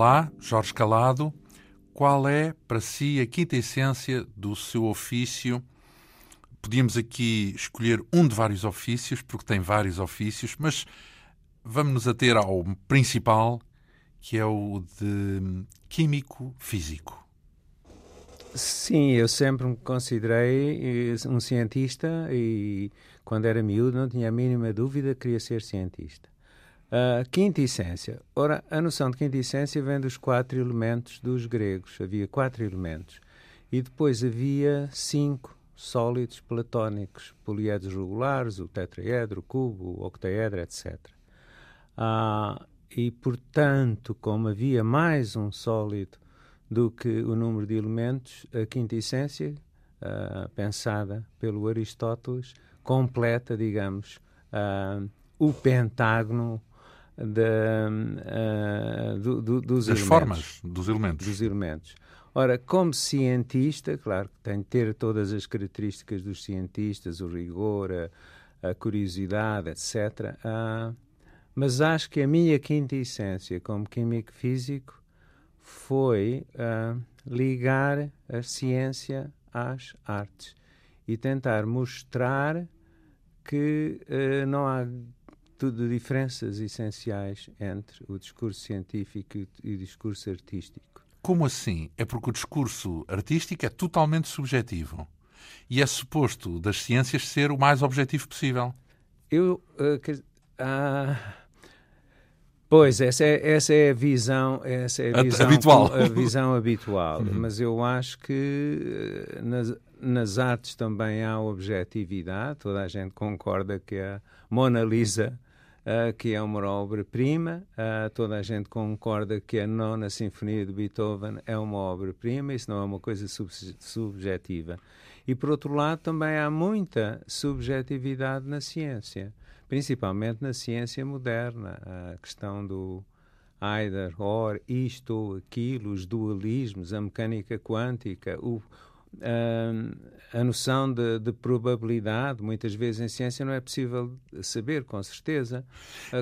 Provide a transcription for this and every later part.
Olá, Jorge Calado. Qual é, para si, a quinta essência do seu ofício? Podíamos aqui escolher um de vários ofícios, porque tem vários ofícios, mas vamos nos ater ao principal, que é o de químico físico. Sim, eu sempre me considerei eh, um cientista e quando era miúdo não tinha a mínima dúvida que queria ser cientista. Uh, quinta essência. Ora, a noção de quinta essência vem dos quatro elementos dos gregos. Havia quatro elementos. E depois havia cinco sólidos platónicos, poliedros regulares, o tetraedro, o cubo, o octaedro, etc. Uh, e, portanto, como havia mais um sólido do que o número de elementos, a quinta essência, uh, pensada pelo Aristóteles, completa, digamos, o pentágono de, uh, do, do, dos das elementos, formas dos elementos. dos elementos. Ora, como cientista, claro que tem de ter todas as características dos cientistas, o rigor, a, a curiosidade, etc. Uh, mas acho que a minha quinta essência como químico físico foi uh, ligar a ciência às artes e tentar mostrar que uh, não há tudo diferenças essenciais entre o discurso científico e o discurso artístico. Como assim? É porque o discurso artístico é totalmente subjetivo e é suposto das ciências ser o mais objetivo possível. Eu uh, que, ah, Pois, essa é, essa é a visão, essa é a visão habitual. A visão habitual. Uhum. Mas eu acho que eh, nas, nas artes também há objetividade. Toda a gente concorda que a Mona Lisa Uh, que é uma obra-prima. Uh, toda a gente concorda que a Nona Sinfonia de Beethoven é uma obra-prima, isso não é uma coisa sub subjetiva. E, por outro lado, também há muita subjetividade na ciência principalmente na ciência moderna, a questão do either, or, isto ou aquilo, os dualismos, a mecânica quântica, o, a, a noção de, de, probabilidade, muitas vezes em ciência não é possível saber com certeza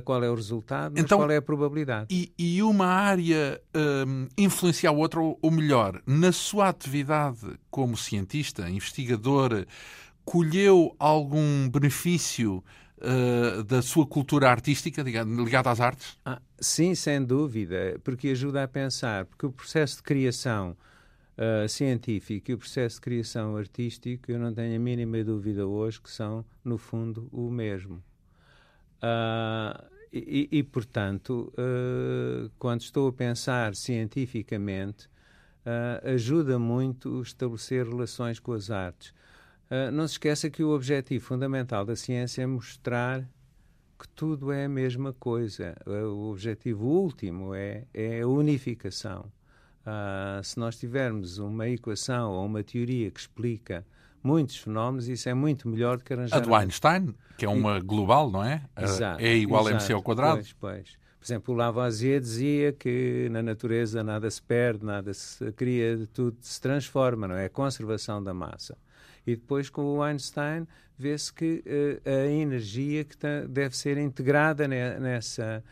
qual é o resultado, mas então, qual é a probabilidade. E, e uma área um, influencia a outra, ou melhor, na sua atividade como cientista, investigador, colheu algum benefício uh, da sua cultura artística, ligada às artes? Ah, sim, sem dúvida, porque ajuda a pensar, porque o processo de criação uh, científico e o processo de criação artístico, eu não tenho a mínima dúvida hoje que são, no fundo, o mesmo. Uh, e, e, portanto, uh, quando estou a pensar cientificamente, uh, ajuda muito estabelecer relações com as artes. Não se esqueça que o objetivo fundamental da ciência é mostrar que tudo é a mesma coisa. O objetivo último é, é a unificação. Uh, se nós tivermos uma equação ou uma teoria que explica muitos fenómenos, isso é muito melhor do que arranjar... A do Einstein, que é uma global, não é? Exato, é igual exato, a mc ao quadrado. Pois, pois. Por exemplo, o Lavoisier dizia que na natureza nada se perde, nada se cria, tudo se transforma, não é? A conservação da massa. E depois, com o Einstein, vê-se que uh, a energia que tá, deve ser integrada ne, nessa,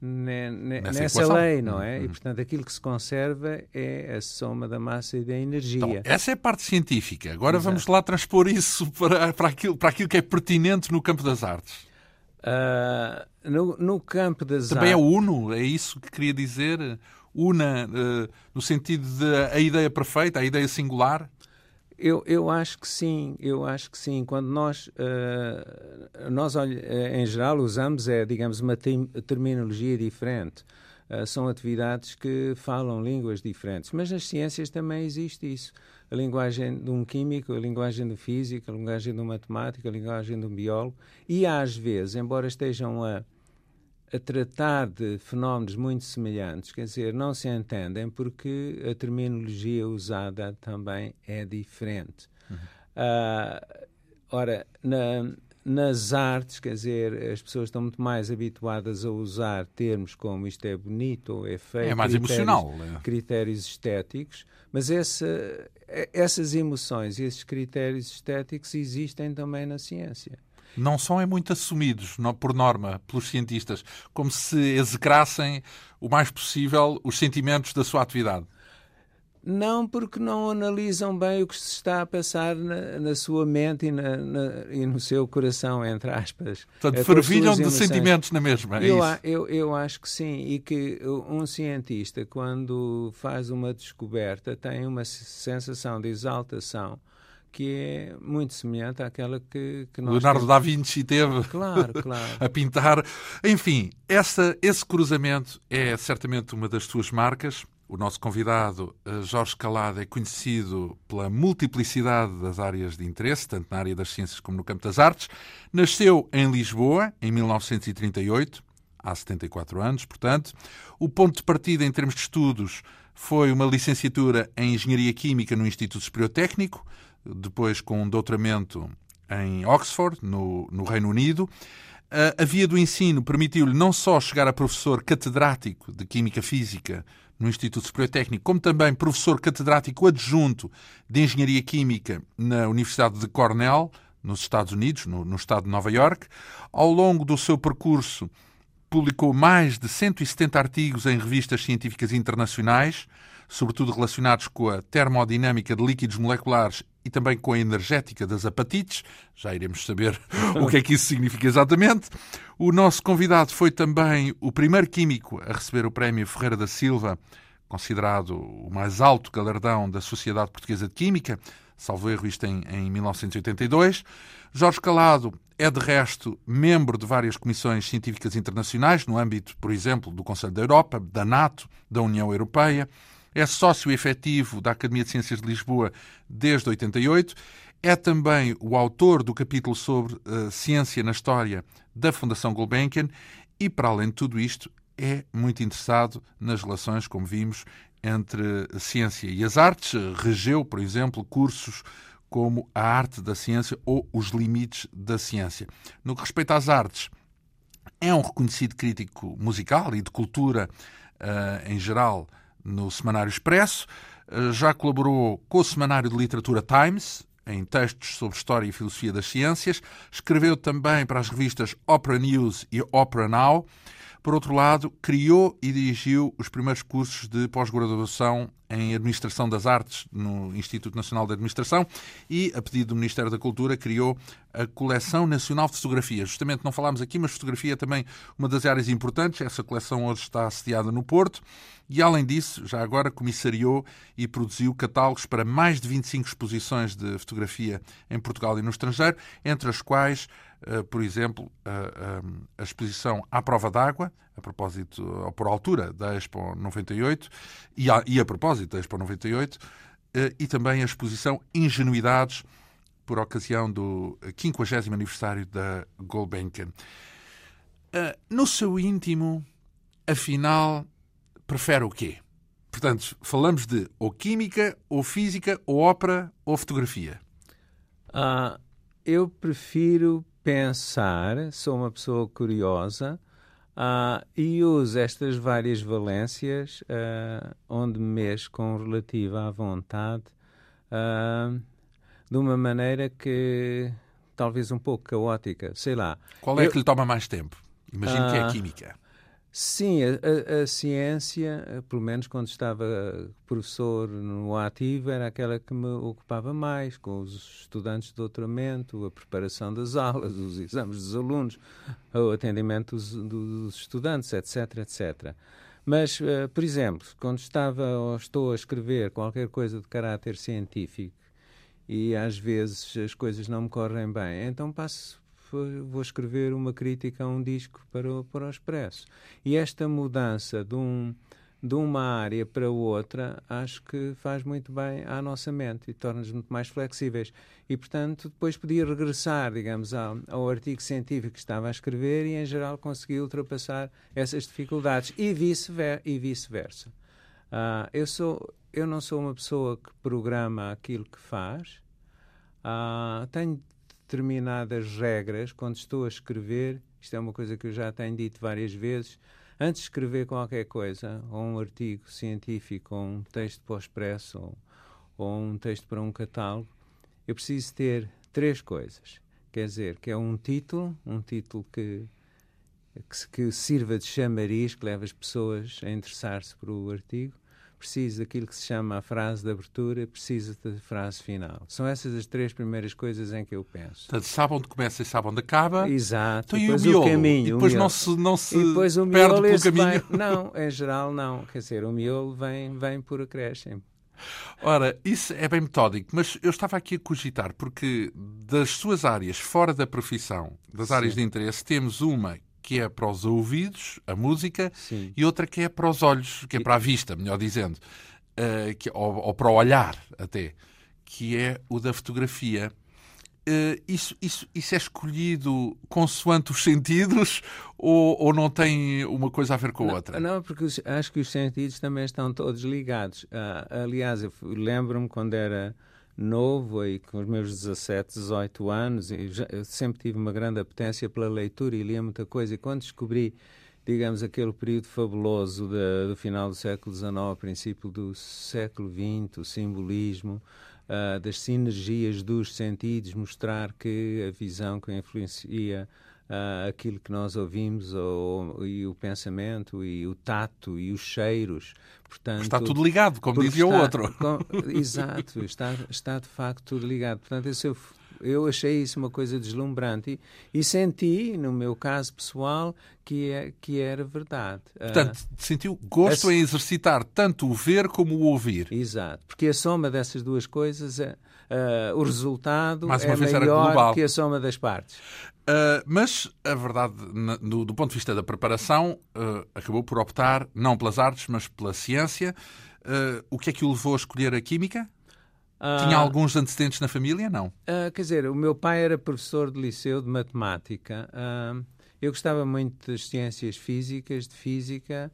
ne, ne, nessa, nessa lei, não é? Uhum. E, portanto, aquilo que se conserva é a soma da massa e da energia. Então, essa é a parte científica. Agora Exato. vamos lá transpor isso para, para, aquilo, para aquilo que é pertinente no campo das artes. Uh, no, no, campo das Também artes... é uno, é isso que queria dizer? Una, uh, no sentido de a ideia perfeita, a ideia singular? Eu, eu acho que sim, eu acho que sim. Quando nós, uh, nós eh, em geral, usamos, é, digamos, uma terminologia diferente. Uh, são atividades que falam línguas diferentes. Mas nas ciências também existe isso. A linguagem de um químico, a linguagem do físico, a linguagem do matemático, a linguagem do biólogo. E às vezes, embora estejam a a tratar de fenómenos muito semelhantes, quer dizer, não se entendem porque a terminologia usada também é diferente. Uhum. Uh, ora, na, nas artes, quer dizer, as pessoas estão muito mais habituadas a usar termos como isto é bonito ou é feio. É mais emocional. Né? Critérios estéticos, mas essa, essas emoções e esses critérios estéticos existem também na ciência. Não são é muito assumidos, não, por norma, pelos cientistas, como se execrassem o mais possível os sentimentos da sua atividade. Não, porque não analisam bem o que se está a passar na, na sua mente e, na, na, e, no seu coração, entre aspas. Portanto, fervilham de sentimentos na mesma. É eu, eu, eu, acho que sim, e que um cientista, quando faz uma descoberta, tem uma sensação de exaltação que é muito semelhante àquela que, que nós Leonardo temos. da Vinci teve claro, claro. a pintar. Enfim, essa, esse cruzamento é certamente uma das suas marcas. O nosso convidado, eh, Jorge Calado, é conhecido pela multiplicidade das áreas de interesse, tanto na área das ciências como no campo das artes. Nasceu em Lisboa, em 1938, há 74 anos, portanto. O ponto de partida em termos de estudos foi uma licenciatura em Engenharia Química no Instituto Superior Técnico, depois com um doutoramento em Oxford, no, no Reino Unido. A via do ensino permitiu-lhe não só chegar a professor catedrático de Química Física no Instituto Superior Técnico, como também professor catedrático adjunto de Engenharia Química na Universidade de Cornell, nos Estados Unidos, no, no estado de Nova York. Ao longo do seu percurso, publicou mais de 170 artigos em revistas científicas internacionais, sobretudo relacionados com a termodinâmica de líquidos moleculares e também com a energética das apatites. Já iremos saber o que é que isso significa exatamente. O nosso convidado foi também o primeiro químico a receber o Prémio Ferreira da Silva, considerado o mais alto galardão da Sociedade Portuguesa de Química, salvo erro isto em, em 1982. Jorge Calado é, de resto, membro de várias comissões científicas internacionais, no âmbito, por exemplo, do Conselho da Europa, da NATO, da União Europeia é sócio efetivo da Academia de Ciências de Lisboa desde 88, é também o autor do capítulo sobre uh, ciência na história da Fundação Gulbenkian e, para além de tudo isto, é muito interessado nas relações, como vimos, entre a ciência e as artes. Regeu, por exemplo, cursos como a arte da ciência ou os limites da ciência. No que respeita às artes, é um reconhecido crítico musical e de cultura uh, em geral no Semanário Expresso, eh, já colaborou com o Semanário de Literatura Times, em textos sobre História e Filosofia das Ciências, escreveu também para as revistas Opera News e Opera Now. Por outro lado, criou e dirigiu os primeiros cursos de pós-graduação em Administração das Artes no Instituto Nacional de Administração e, a pedido do Ministério da Cultura, criou a Coleção Nacional de Fotografia. Justamente não falámos aqui, mas fotografia é também uma das áreas importantes. Essa coleção hoje está assediada no Porto e, além disso, já agora comissariou e produziu catálogos para mais de 25 exposições de fotografia em Portugal e no estrangeiro, entre as quais, por exemplo, a, exposição À Prova d'Água, a propósito, ou por altura da Expo 98, e a, e a propósito da Expo 98, eh, e também a exposição Ingenuidades, por ocasião do 50 aniversário da Gulbenkian. Eh, no seu íntimo, afinal, prefere o quê? Portanto, falamos de ou química, ou física, ou ópera, ou fotografia. Uh, eu prefiro pensar, sou uma pessoa curiosa uh, e uso estas várias valências uh, onde me mexo com relativa à vontade de uma maneira que talvez um pouco caótica, sei lá. Qual é eu, que lhe toma mais tempo? Imagino que é a química. Sim, a, a, a, ciência, pelo menos quando estava professor no ativo, era aquela que me ocupava mais, com os estudantes de doutoramento, a preparação das aulas, os exames dos alunos, o atendimento dos, dos estudantes, etc, etc. Mas, uh, por exemplo, quando estava ou estou a escrever qualquer coisa de caráter científico e às vezes as coisas não me correm bem, então passo vou escrever uma crítica a um disco para o, para o Expresso. E esta mudança de, um, de uma área para outra acho que faz muito bem à nossa mente e torna-nos muito mais flexíveis. E, portanto, depois podia regressar, digamos, ao, ao artigo científico que estava a escrever e, em geral, conseguir ultrapassar essas dificuldades e vice-versa. Vice uh, eu, sou, eu não sou uma pessoa que programa aquilo que faz. Uh, tenho determinadas regras quando estou a escrever. Isto é uma coisa que eu já tenho dito várias vezes. Antes de escrever qualquer coisa, ou um artigo científico, ou um texto para o expresso, ou, ou um texto para um catálogo, eu preciso ter três coisas. quer dizer, que é um título, um título que, que, que sirva de chamariz, que leva as pessoas a interessar-se por o artigo, preciso daquilo que se chama a frase de abertura, preciso da frase final. São essas as três primeiras coisas em que eu penso. Portanto, sabe onde começa e sabe onde acaba. Exato. Então, e depois o miolo? caminho. e depois o não se, não se E depois o perde miolo pelo caminho. vai- Não, em geral não. Quer dizer, o miolo vem, vem por acréscimo. Ora, isso é bem metódico, mas eu estava aqui a cogitar, porque das suas áreas fora da profissão, das áreas de interesse, temos uma que é para os ouvidos, a música, Sim. e outra que é para os olhos, que é para a vista, melhor dizendo, eh, que, ou, ou para o olhar até, que é o da fotografia. Eh, isso, isso, isso é escolhido consoante os sentidos ou, ou não tem uma coisa a ver com a outra? Não, porque acho que os sentidos também estão todos ligados. Ah, aliás, lembro-me quando era novo e com os meus 17, 18 anos, e já- sempre tive uma grande apetência pela leitura e lia muita coisa. E quando descobri, digamos, aquele período fabuloso do final do século XIX, princípio do século XX, o simbolismo, ah, das sinergias dos sentidos, mostrar que a visão que influencia ah, aquilo que nós ouvimos ou, e o pensamento e o tato e os cheiros. Portanto, Está tudo ligado, como dizia o outro. com- exato, está, está de facto tudo ligado. Portanto, isso eu, eu achei isso uma coisa deslumbrante e, e senti, no meu caso pessoal, que, é, que era verdade. Ah, Portanto, sentiu gosto a- em exercitar tanto o ver como o ouvir. Exato, porque a soma dessas duas coisas, é, ah, o resultado Mais uma é vez era maior global. que a soma das partes. Uh, mas a verdade, na- do, do ponto de vista da preparação, uh, acabou por optar não pelas artes, mas pela ciência. Uh, o que é que o levou a escolher a química? Tinha Ah, alguns antecedentes na família? Não. Ah, quer dizer, o meu pai era professor de liceu de matemática. Ah, eu gostava muito das ciências físicas, de física.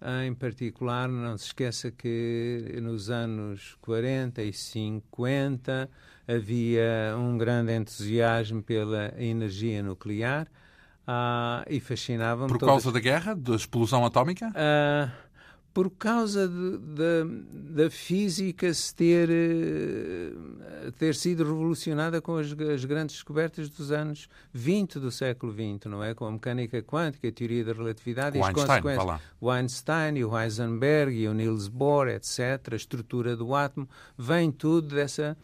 Em particular, não se esqueça que nos anos 40 e 50 havia um grande entusiasmo pela energia nuclear ah, e fascinava-me Por todas- causa da guerra, da explosão atómica? ah, por causa de- da- da física se ter, eh, ter sido revolucionada com as, as grandes descobertas dos anos 20 do século XX, não é? Com a mecânica quântica, a teoria da relatividade O e as Einstein, consequências. lá. O Einstein e o Heisenberg e o Niels Bohr, etc., a estrutura do átomo, vem tudo dessa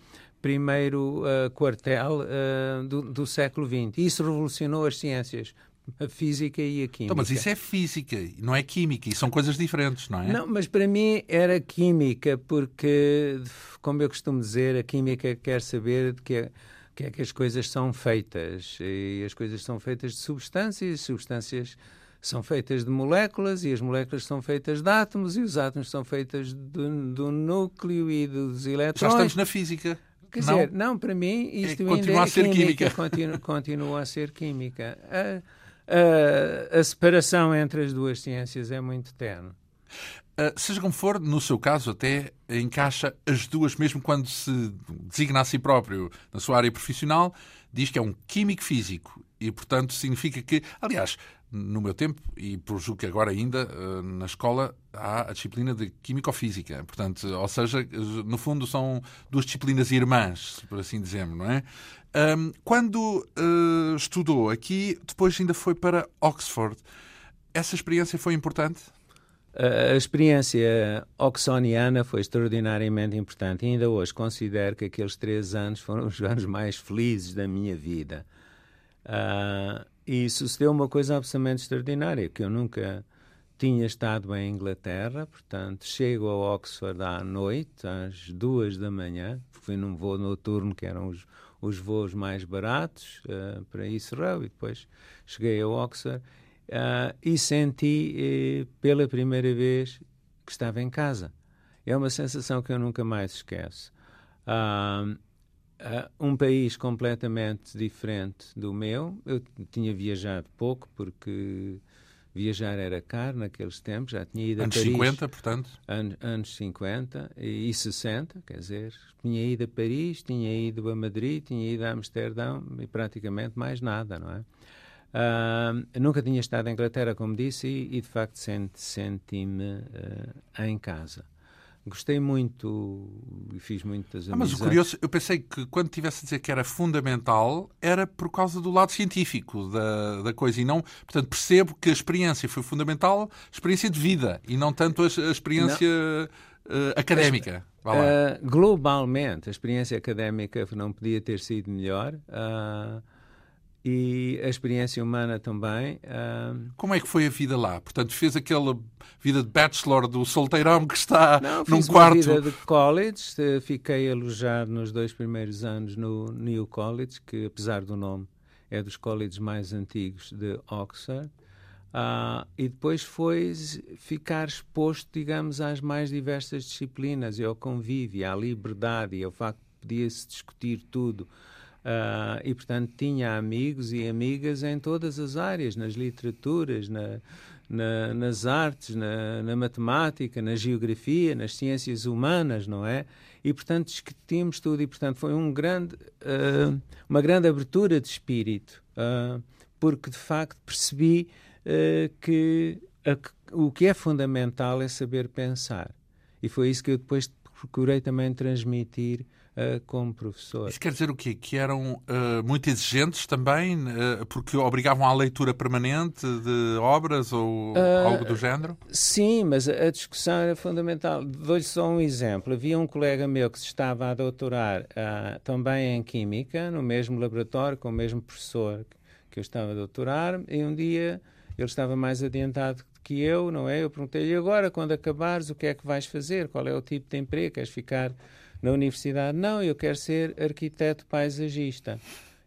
primeiro ah, quartel ah, do, do século XX. Isso revolucionou as ciências, a física e a química. Então, mas isso é física, não é química, e são coisas diferentes, não é? Não, mas para mim era química, porque, como eu costumo dizer, a química quer saber de que, é- que é que as coisas são feitas. E as coisas são feitas de substâncias, substâncias são feitas de moléculas, e as moléculas são feitas de átomos, e os átomos são feitos do, do núcleo e dos Já eletrões. estamos na física. Quer não? dizer, não, para mim isto ainda continua é a ser química. Continua, continua a ser química. A, a- a separação entre as duas ciências é muito tenue. Uh, seja como for, no seu caso, até encaixa as duas, mesmo quando se designa a si próprio na sua área profissional, diz que é um químico físico. E, portanto, significa que, aliás, no meu tempo, e julgo que agora ainda, uh, na escola há a disciplina de Químico-Física. Portanto, ou seja, no fundo são duas disciplinas irmãs, por assim dizermos, não é? Quando uh, estudou aqui, depois ainda foi para Oxford. Essa experiência foi importante? A experiência oxoniana foi extraordinariamente importante. E ainda hoje considero que aqueles três anos foram os anos mais felizes da minha vida. Ah, e sucedeu uma coisa absolutamente extraordinária, que eu nunca tinha estado em Inglaterra, portanto, chego a Oxford à noite, às duas da manhã, fui num voo noturno, que eram os, os voos mais baratos, ah, para Israel, e depois cheguei a Oxford, ah, e senti eh, pela primeira vez que estava em casa. É uma sensação que eu nunca mais esqueço. Ah, ah, um país completamente diferente do meu. Eu tinha viajado pouco porque viajar era caro naqueles tempos. Já tinha ido Anos a Paris. 50, portanto. An- anos 50 e, e 60, quer dizer, tinha ido a Paris, tinha ido a Madrid, tinha ido a Amsterdão e praticamente mais nada, não é? Ah, nunca tinha estado em Inglaterra, como disse, e, e, de facto senti- senti-me ah, em casa. Gostei muito e fiz muitas ah, Mas o curioso, eu pensei que quando tivesse a dizer que era fundamental, era por causa do lado científico da, da coisa. E não, portanto, percebo que a experiência foi fundamental, experiência de vida, e não tanto a, a experiência uh, académica. Uh, globalmente, a experiência académica não podia ter sido melhor. Uh, e a experiência humana também. Uh... Como é que foi a vida lá? Portanto, fez aquela vida de bachelor do solteirão que está Não, num fiz quarto. Uma vida de college, fiquei alojado nos dois primeiros anos no New College, que apesar do nome é dos colleges mais antigos de Oxford. Uh, e depois foi ficar exposto, digamos, às mais diversas disciplinas, e ao convívio, à liberdade, e ao facto de podia-se discutir tudo Uh, e, portanto, tinha amigos e amigas em todas as áreas, nas literaturas, na, na, nas artes, na, na, matemática, na geografia, nas ciências humanas, não é? E, portanto, discutimos tudo e, portanto, foi um grande, uh, uma grande abertura de espírito, uh, porque, de facto, percebi que a, o que é fundamental é saber pensar. E foi isso que eu depois procurei também transmitir uh, como professor. Isso quer dizer o quê? Que eram uh, muito exigentes também, uh, porque obrigavam à leitura permanente de obras ou algo do género? Sim, mas a discussão era fundamental. Dou-lhe só um exemplo. Havia um colega meu que se estava a doutorar também em Química, no mesmo laboratório, com o mesmo professor que eu estava a doutorar, e um dia ele estava mais adiantado que eu, não é? Eu perguntei-lhe agora, quando acabares, o que é que vais fazer? Qual é o tipo de emprego? Queres ficar na universidade. Não, eu quero ser arquiteto paisagista.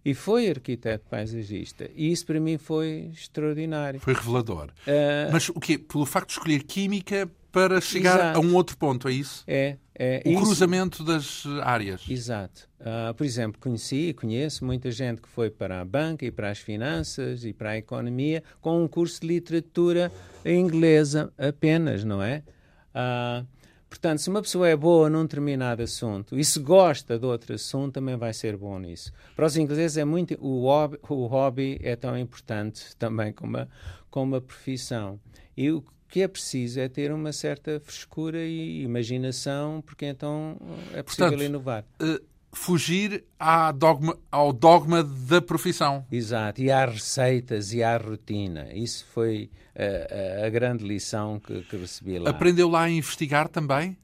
E foi arquiteto paisagista. E isso para mim foi extraordinário. Foi revelador. Uh, Mas o quê? Pelo facto de escolher química para chegar exato. a um outro ponto, é isso? É. é o isso. cruzamento das áreas. Exato. Uh, por exemplo, conheci e conheço muita gente que foi para a banca e para as finanças e para a economia com um curso de literatura inglesa apenas, não é? Uh, Portanto, se uma pessoa é boa num determinado assunto e se gosta de outro assunto, também vai ser bom nisso. Para os ingleses é muito o hobby, o hobby é tão importante também como a, como a profissão. E o que é preciso é ter uma certa frescura e imaginação, porque então é possível Portanto, inovar. Uh fugir dogma, ao dogma da profissão. Exato, e às receitas e à rotina. Isso foi a, a, a grande lição que, que, recebi lá. Aprendeu lá a investigar também?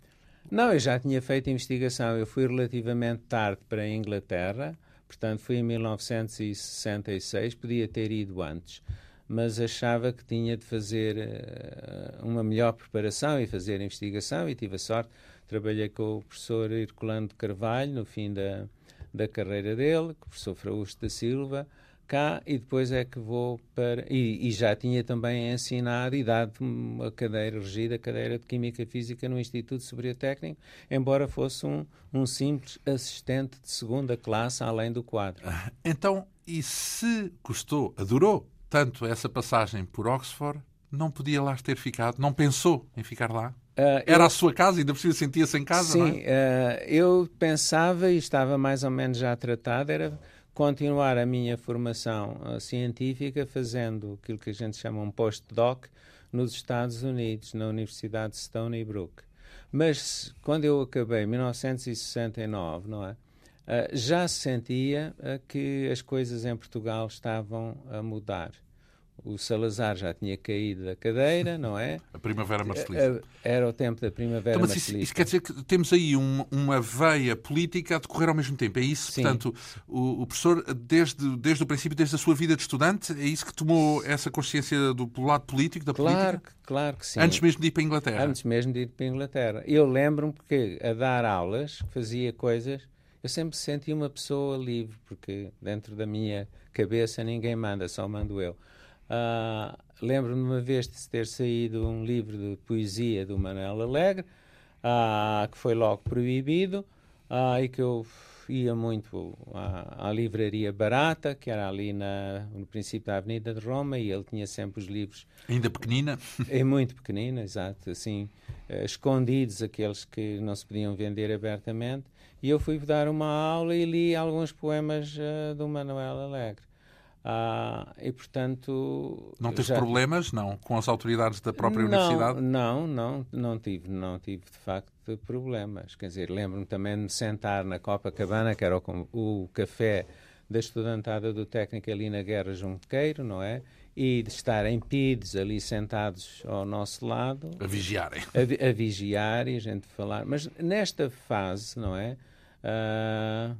Não, eu já tinha feito investigação. Eu fui relativamente tarde para a Inglaterra, portanto fui em 1966, podia ter ido antes mas achava que tinha de fazer uh, uma melhor preparação e fazer investigação e tive a sorte Trabalhei com o professor Herculano de Carvalho no fim da, da carreira dele, com o professor Frausto da Silva, cá, e depois é que vou para. E, e já tinha também ensinado e dado uma cadeira regida, a cadeira de Química Física no Instituto Superior Técnico, embora fosse um, um simples assistente de segunda classe, além do quadro. Ah, então, e se gostou, adorou tanto essa passagem por Oxford, não podia lá ter ficado? Não pensou em ficar lá? Uh, Era eu, a sua casa, ainda precisa sentia-se em casa, sim, é? uh, eu pensava e estava mais ou menos já tratado, era continuar a minha formação uh, científica fazendo aquilo que a gente chama um postdoc nos Estados Unidos, na Universidade de Stony Brook. Mas quando eu acabei, em 1969, não é? já sentia que as coisas em Portugal estavam a mudar o Salazar já tinha caído da cadeira, não é? A Primavera Marcelista. Era o tempo da Primavera então, Marcelista. Isso, isso, quer dizer que temos aí um, uma veia política a decorrer ao mesmo tempo, é isso? Sim. Portanto, o, o, professor, desde, desde o princípio, desde a sua vida de estudante, é isso que tomou essa consciência do, do lado político, da claro, política? Claro que sim. Antes mesmo de ir para a Inglaterra? Antes mesmo de ir para a Inglaterra. Eu lembro-me que a dar aulas, fazia coisas... Eu sempre senti uma pessoa livre, porque dentro da minha cabeça ninguém manda, só mando eu. Uh, Lembro-me uma vez de ter saído um livro de poesia do Manuel Alegre, uh, que foi logo proibido, uh, e que eu ia muito à, à, livraria barata, que era ali na, no princípio da Avenida de Roma, e ele tinha sempre os livros. Ainda pequenina? É muito pequenina, exato, assim, uh, escondidos, aqueles que não se podiam vender abertamente. E eu fui dar uma aula e li alguns poemas uh, do Manuel Alegre. Ah, e, portanto... Não teve já... problemas, não, com as autoridades da própria não, universidade? Não, não, não tive, não tive, de facto, problemas. Quer dizer, lembro-me também de me sentar na Copacabana, que era o, o café da estudantada do técnico ali na Guerra Junqueiro, não é? E de estar em PIDs ali sentados ao nosso lado. A vigiarem. A, a vigiar e a gente falar. Mas nesta fase, não é? Uh,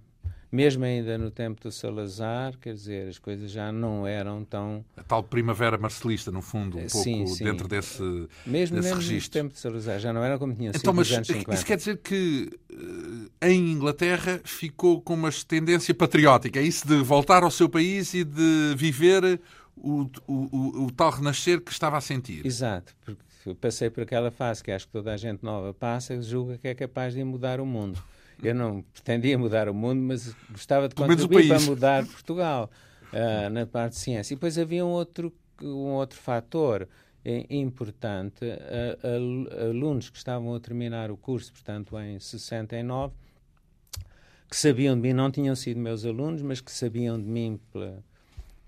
mesmo ainda no tempo do Salazar, quer dizer, as coisas já não eram tão. A tal primavera marcelista, no fundo, um sim, pouco sim. dentro desse, mesmo, desse mesmo registro. no tempo de Salazar, já não era como tinha sido então, mas nos anos 50. Isso quer dizer que eh, em Inglaterra ficou com uma tendência patriótica, é isso de voltar ao seu país e de viver o, o, o, o tal renascer que estava a sentir. Exato, porque passei por aquela fase que acho que toda a gente nova passa, julga que é capaz de mudar o mundo. Eu não pretendia mudar o mundo, mas gostava de contribuir para mudar Portugal uh, na parte de ciência. E depois havia um outro, um outro fator eh, importante. Uh, alunos que estavam a terminar o curso, portanto, em 69, que sabiam de mim, não tinham sido meus alunos, mas que sabiam de mim pela,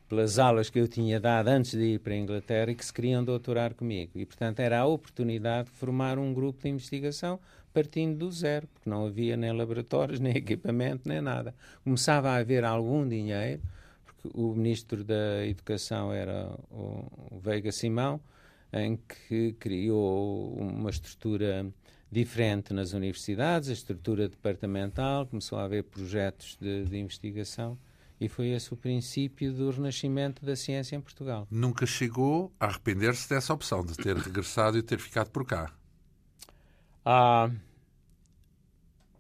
pelas aulas que eu tinha dado antes de ir para a Inglaterra e que se queriam doutorar comigo. E, portanto, era a oportunidade de formar um grupo de investigação partindo do zero, porque não havia nem laboratórios, nem equipamento, nem nada. Começava a haver algum dinheiro, porque o ministro da Educação era o Veiga Simão, em que criou uma estrutura diferente nas universidades, a estrutura departamental, começou a haver projetos de, de investigação e foi esse o princípio do renascimento da ciência em Portugal. Nunca chegou a arrepender-se dessa opção, de ter regressado e ter ficado por cá? Ah,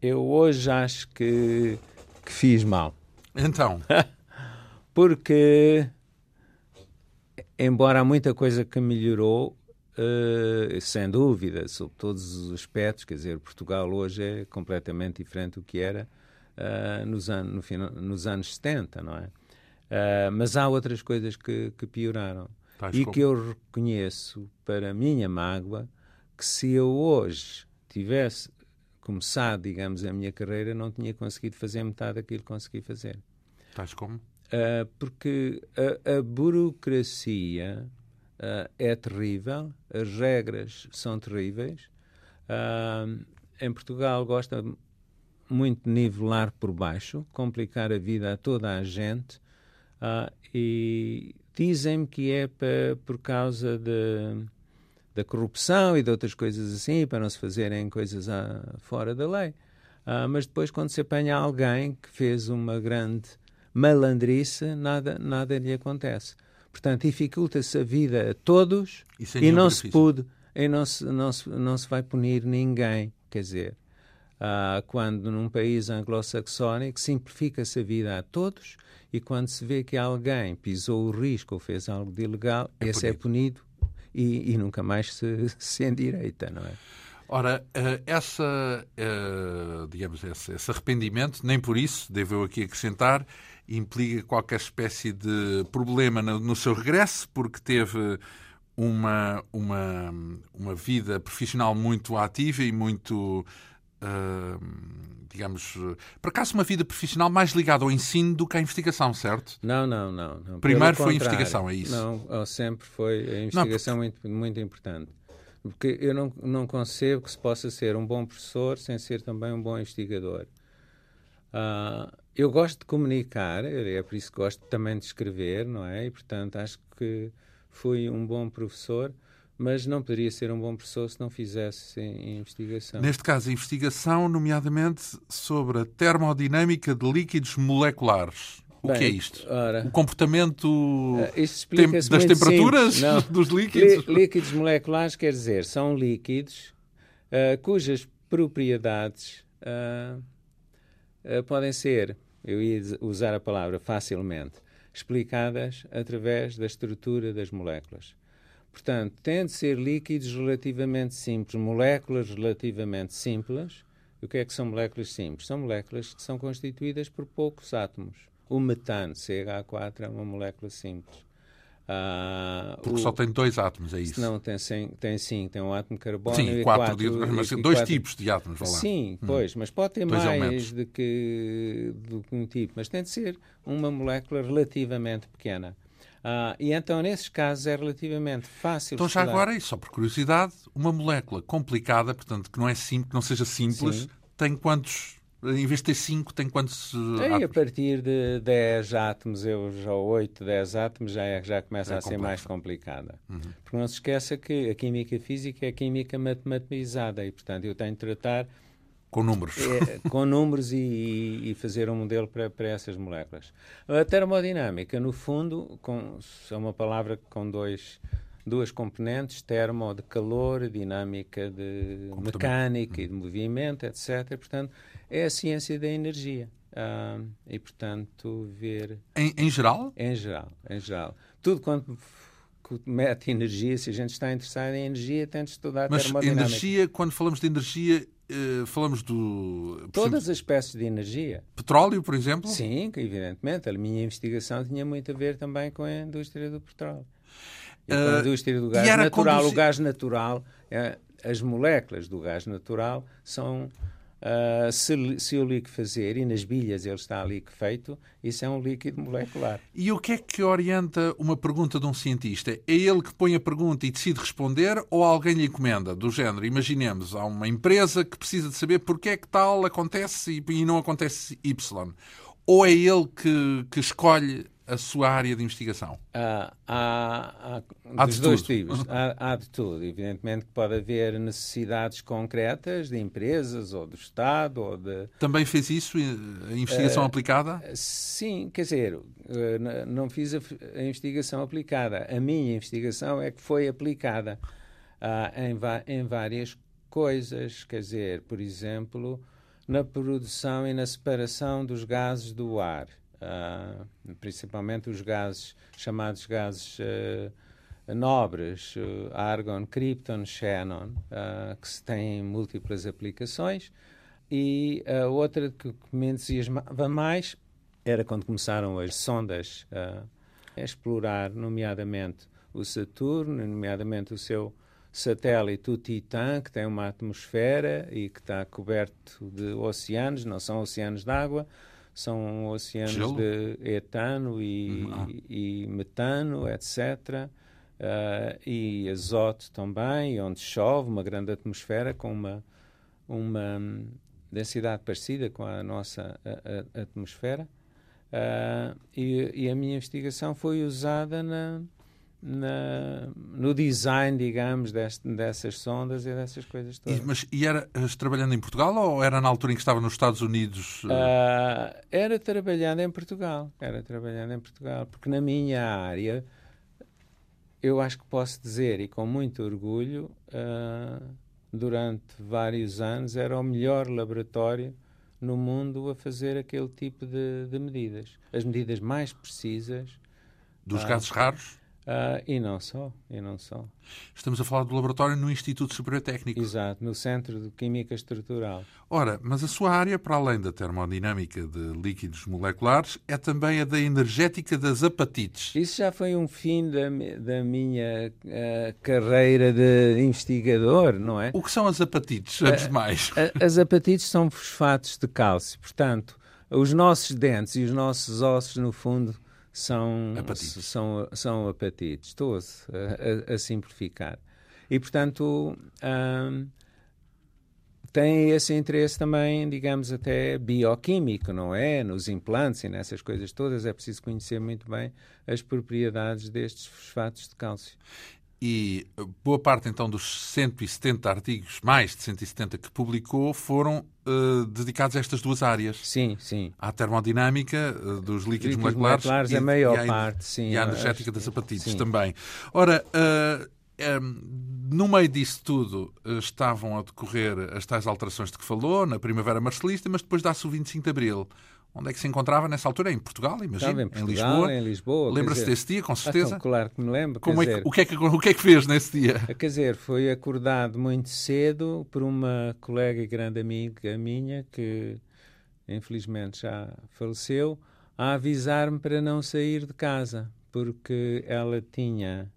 eu hoje acho que, que fiz mal. Então? Porque, embora há muita coisa que melhorou, uh, sem dúvida, sobre todos os aspectos, quer dizer, Portugal hoje é completamente diferente do que era uh, nos, an no final, nos anos 70, não é? Uh, mas há outras coisas que, que pioraram. Tais e como? que eu reconheço, para minha mágoa, que se eu hoje tivesse começado, digamos, a minha carreira, não tinha conseguido fazer metade daquilo que consegui fazer. Tais como? Uh, porque a, a burocracia uh, é terrível, as regras são terríveis. Uh, em Portugal gosta muito nivelar por baixo, complicar a vida a toda a gente e dizem-me que é por causa de da corrupção e de outras coisas assim, para não se fazerem coisas fora da lei. Ah, mas depois, quando se apanha alguém que fez uma grande malandrice, nada, nada lhe acontece. Portanto, dificulta-se a vida a todos e, e não se pude, e não se, não, se, não se vai punir ninguém. Quer dizer, ah, quando num país anglo-saxónico simplifica-se a vida a todos e quando se vê que alguém pisou o risco ou fez algo de ilegal, é esse punido. é punido e, e nunca mais se, se endireita, não é? Ora, eh, essa, eh, digamos, esse, arrependimento, nem por isso, devo eu aqui acrescentar, implica qualquer espécie de problema no, no seu regresso, porque teve uma, uma, uma vida profissional muito ativa e muito Uh, digamos, por acaso uma vida profissional mais ligada ao ensino do que à investigação, certo? Não, não, não. não. Primeiro foi a investigação, é isso? Não, sempre foi a investigação não, porque... muito, muito importante. Porque eu não, não concebo que se possa ser um bom professor sem ser também um bom investigador. Uh, eu gosto de comunicar, é por isso que gosto também de escrever, não é? E, portanto, acho que fui um bom professor, mas não poderia ser um bom professor se não fizesse investigação. Neste caso, investigação, nomeadamente sobre a termodinâmica de líquidos moleculares. O Bem, que é isto? Ora, o comportamento uh, tem, das temperaturas dos líquidos? Líquidos moleculares quer dizer, são líquidos uh, cujas propriedades uh, podem ser, eu ia usar a palavra facilmente, explicadas através da estrutura das moléculas. Portanto, têm de ser líquidos relativamente simples, moléculas relativamente simples. E o que é que são moléculas simples? São moléculas que são constituídas por poucos átomos. O metano, CH4, é uma molécula simples. Uh, Porque o, só tem dois átomos, é isso? Não, tem, tem cinco. Tem um átomo de carbono Sim, e quatro, quatro, de, mas e dois quatro... tipos de átomos, vá lá. Sim, hum. pois, mas pode ter dois mais elementos. do que, do que um tipo. Mas tem de ser uma molécula relativamente pequena. Uh, e então, nesses casos, é relativamente fácil. Então, já agora, só por curiosidade, uma molécula complicada, portanto, que não, é simples, que não seja simples, Sim. tem quantos em vez de ter 5, tem quantos Tem, a partir de 10 átomos, eu já 8, 10 átomos, já, é, já começa é a ser mais complicada. Uhum. Porque não se esqueça que a química física é química matematizada e, portanto, eu tenho de tratar com números. É, com números e, e, fazer um modelo para, para essas moléculas. A termodinâmica, no fundo, com, é uma palavra com dois, duas componentes, termo de calor, dinâmica de mecânica e de movimento, etc. Portanto, é a ciência da energia. Uh, e, portanto, ver... Em, em, geral? Em geral, em geral. Tudo quanto mete energia, se a gente está interessado em energia, tem de estudar Mas termodinâmica. energia, quando falamos de energia, uh, falamos do... Todas exemplo, as espécies de energia. Petróleo, por exemplo? Sim, evidentemente. A minha investigação tinha muito a ver também com a indústria do petróleo. E com a uh, indústria do gás natural. O gás natural, as moléculas do gás natural são Uh, se, se, o líquido fazer, e nas bilhas ele está ali feito, isso é um líquido molecular. E o que é que orienta uma pergunta de um cientista? É ele que põe a pergunta e decide responder ou alguém lhe encomenda? Do género, imaginemos, há uma empresa que precisa de saber porque é que tal acontece e, e não acontece Y. Ou é ele que, que escolhe a sua área de investigação? há, há, há dos dois tudo. tipos. Há, há, de tudo. Evidentemente que pode haver necessidades concretas de empresas ou do Estado ou de... Também fez isso, a investigação uh, aplicada? Sim, quer dizer, eh, não fiz a, a, investigação aplicada. A minha investigação é que foi aplicada uh, em, em várias coisas. Quer dizer, por exemplo, na produção e na separação dos gases do ar uh, principalmente os gases chamados gases uh, nobres, uh, argon, krypton, xenon, que se têm múltiplas aplicações. E a outra que me entusiasmava mais era quando começaram as sondas a explorar, nomeadamente o Saturno, nomeadamente o seu satélite, o Titã, que tem uma atmosfera e que está coberto de oceanos, não são oceanos de água, são oceanos Gelo? de etano e, uhum. e metano, etc. Uh, e azoto também, onde chove, uma grande atmosfera com uma, uma densidade parecida com a nossa a, a atmosfera. Uh, e, e, a minha investigação foi usada na, na, no design, digamos, deste, dessas sondas e dessas coisas todas. E, mas e era trabalhando em Portugal ou era na altura em que estava nos Estados Unidos? Uh, era trabalhando em Portugal. Era trabalhando em Portugal, porque na minha área, eu acho que posso dizer, e com muito orgulho, uh, durante vários anos, era o melhor laboratório no mundo a fazer aquele tipo de, de medidas. As medidas mais precisas. Dos uh, gases raros? Uh, e não só, e não só. Estamos a falar do laboratório no Instituto Superior Técnico. Exato, no Centro de Química Estrutural. Ora, mas a sua área, para além da termodinâmica de líquidos moleculares, é também a da energética das apatites. Isso já foi um fim da, da minha uh, carreira de investigador, não é? O que são as apatites, antes de mais? as apatites são fosfatos de cálcio, portanto, os nossos dentes e os nossos ossos, no fundo, são apatites. São, são apatites. Estou a, a, a simplificar. E, portanto, hum, tem esse interesse também, digamos, até bioquímico, não é? Nos implantes e nessas coisas todas é preciso conhecer muito bem as propriedades destes fosfatos de cálcio. E boa parte então dos 170 artigos, mais de 170 que publicou, foram uh, dedicados a estas duas áreas. Sim, sim. À termodinâmica uh, dos líquidos, líquidos moleculares, moleculares e, a maior e parte, sim. E à energética das apatites sim. também. Ora, uh, eh, um, no meio disso tudo estavam a decorrer as tais alterações de que falou, na Primavera Marcelista, mas depois dá-se o 25 de Abril. Onde é que se encontrava nessa altura? Em Portugal, imagino. em, em Lisboa. Em Lisboa Lembra-se desse dia, com certeza? então, claro que me lembro. Como é que, o, que é que, o que é que fez nesse dia? Quer dizer, foi acordado muito cedo por uma colega e grande amiga minha que, infelizmente, já faleceu, a avisar-me para não sair de casa, porque ela tinha